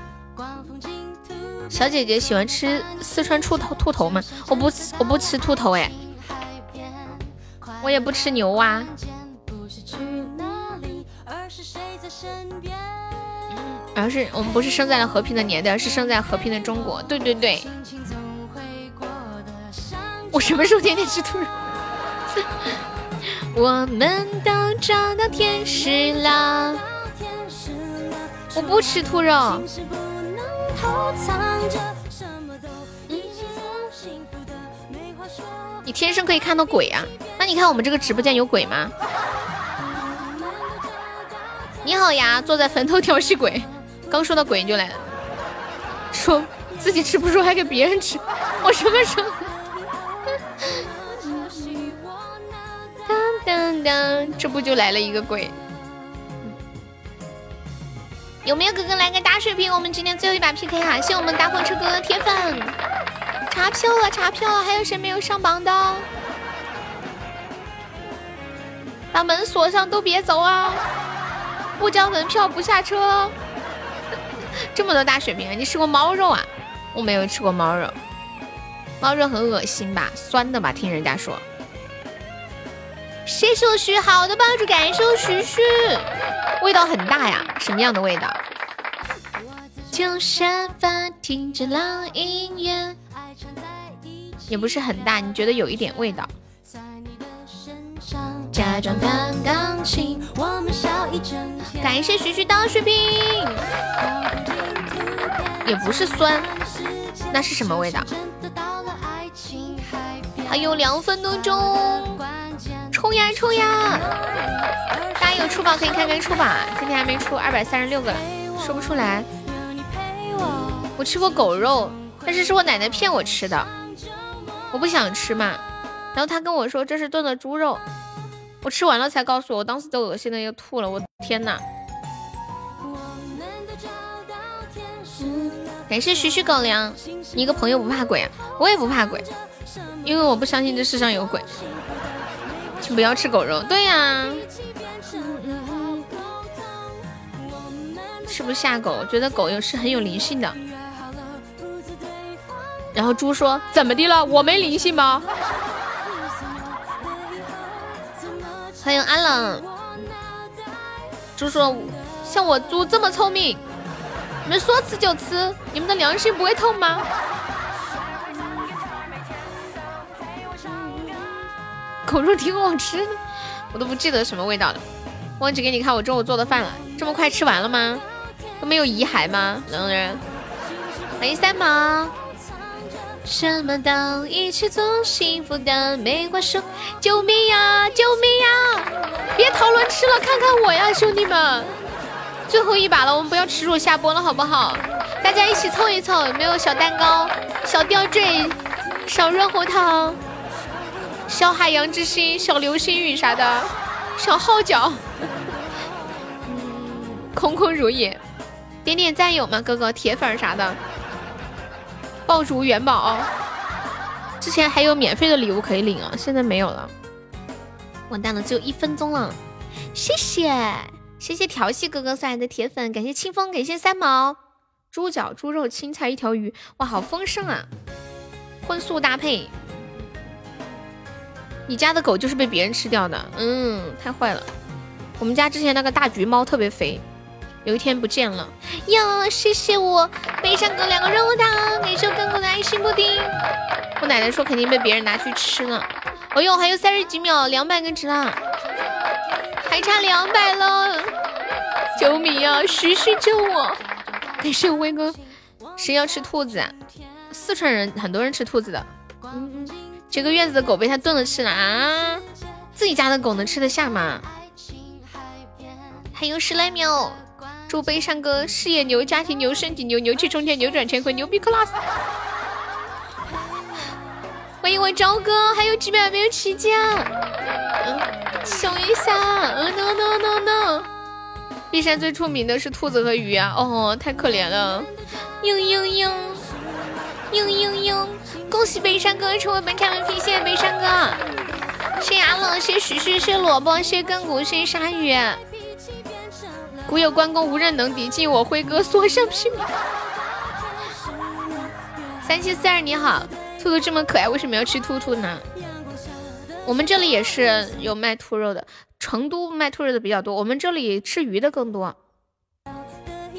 小姐姐喜欢吃四川兔头兔头吗？我不我不吃兔头哎，我也不吃牛蛙。而是我们不是生在了和平的年代，而是生在和平的中国。对对对。我什么时候天天吃兔肉？我们都找到天使了。我不吃兔肉。你天生可以看到鬼啊？那你看我们这个直播间有鬼吗？你好呀，坐在坟头调戏鬼。刚说到鬼就来了，说自己吃不住还给别人吃，我什么时候？当当当，这不就来了一个鬼？有没有哥哥来个大水瓶？我们今天最后一把 PK 哈，谢我们大货车哥哥铁粉，查票了查票了，还有谁没有上榜的？把门锁上，都别走啊！不交门票不下车。这么多大水瓶，你吃过猫肉啊？我没有吃过猫肉，猫肉很恶心吧，酸的吧？听人家说。谢谢我徐好的帮助，感谢我徐徐，味道很大呀，什么样的味道？旧沙发听着老音乐，也不是很大，你觉得有一点味道？装弹钢琴，我们笑一整天。感谢徐徐到水瓶，也不是酸，那是什么味道？还有两分多钟，冲呀冲呀！大家有出宝可以看看出吧，今天还没出，二百三十六个，说不出来。我吃过狗肉，但是是我奶奶骗我吃的，我不想吃嘛。然后她跟我说这是炖的猪肉。我吃完了才告诉我，我当时都恶心的要吐了，我天哪！感谢徐徐狗粮，你一个朋友不怕鬼啊？我也不怕鬼，因为我不相信这世上有鬼。请不要吃狗肉，对呀，吃不下狗，觉得狗又是很有灵性的。然后猪说：“怎么的了？我没灵性吗？”欢迎阿冷。猪说：“像我猪这么聪明，你们说吃就吃，你们的良心不会痛吗？” 狗肉挺好吃的，我都不记得什么味道了，忘记给你看我中午做的饭了。这么快吃完了吗？都没有遗骸吗？冷人，欢迎三毛。什么都一起做，幸福的没话说。救命呀！救命呀！别讨论吃了，看看我呀，兄弟们！最后一把了，我们不要耻辱下播了，好不好？大家一起凑一凑，有没有小蛋糕、小吊坠、小润喉糖、小海洋之心、小流星雨啥的？小号角，空空如也。点点赞有吗，哥哥？铁粉啥的？爆竹元宝，之前还有免费的礼物可以领啊，现在没有了。完蛋了，只有一分钟了。谢谢谢谢调戏哥哥送来的铁粉，感谢清风，感谢三毛。猪脚、猪肉、青菜、一条鱼，哇，好丰盛啊！荤素搭配。你家的狗就是被别人吃掉的，嗯，太坏了。我们家之前那个大橘猫特别肥。有一天不见了哟！谢谢我悲伤哥两个肉糖，感谢我哥哥的爱心布丁。我奶奶说肯定被别人拿去吃了。哎呦，还有三十几秒，两百个值啦，还差两百了！救命啊！徐徐救我！感谢我威哥。谁要吃兔子？啊？四川人很多人吃兔子的。嗯，这个院子的狗被他炖了吃了啊！自己家的狗能吃得下吗？还有十来秒。祝悲伤哥事业牛，家庭牛，身体牛，牛气冲天，扭转乾坤，牛逼 class！欢迎我朝哥，还有几百没有起价，笑一下。no no no no！璧山最出名的是兔子和鱼啊，哦，太可怜了。嘤嘤嘤，嘤嘤嘤！恭喜悲伤哥成为本场 MVP，谢谢悲伤哥，谢谢阿冷，谢谢徐徐，谢萝卜，谢谢亘古，谢谢鲨鱼。古有关公无人能敌，今我辉哥所向披靡。三七四二你好，兔兔这么可爱，为什么要吃兔兔呢？我们这里也是有卖兔肉的，成都卖兔肉的比较多，我们这里吃鱼的更多。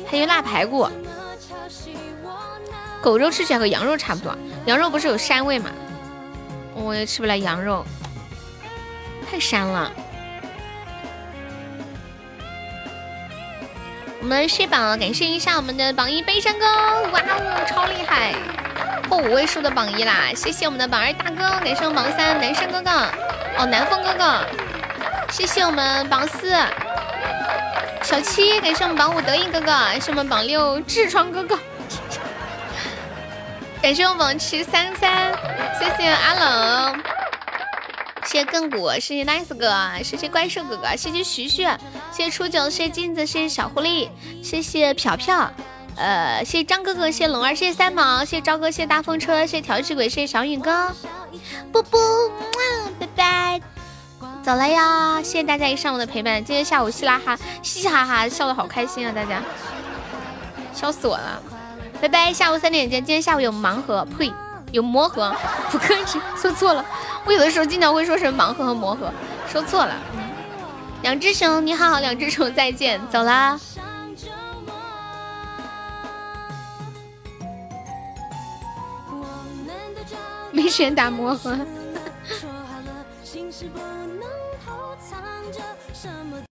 还有腊排骨，狗肉吃起来和羊肉差不多，羊肉不是有膻味吗？我也吃不来羊肉，太膻了。我们卸榜，感谢一下我们的榜一悲伤哥，哇哦，超厉害，破五位数的榜一啦！谢谢我们的榜二大哥，感谢我们榜三男生哥哥，哦，南风哥哥，谢谢我们榜四小七，感谢我们榜五得意哥哥，感谢我们榜六痔疮哥哥，感谢我们榜七三三，谢谢阿冷。谢谢亘古，谢谢 nice 哥，谢谢怪兽哥哥，谢谢徐徐，谢谢初九，谢谢镜子，谢谢小狐狸，谢谢飘飘，呃，谢谢张哥哥，谢谢龙儿，谢谢三毛，谢谢朝哥，谢谢大风车，谢谢调戏鬼，谢谢小雨哥，啵啵，拜拜，走了呀，谢谢大家一上午的陪伴，今天下午嘻啦哈，嘻嘻哈哈笑的好开心啊，大家，笑死我了，拜拜，下午三点见，今天下午有盲盒，呸。有魔盒，不客气，说错了。我有的时候经常会说成盲盒和魔盒，说错了。两只熊，你好，两只熊，再见，走啦。没选打魔盒。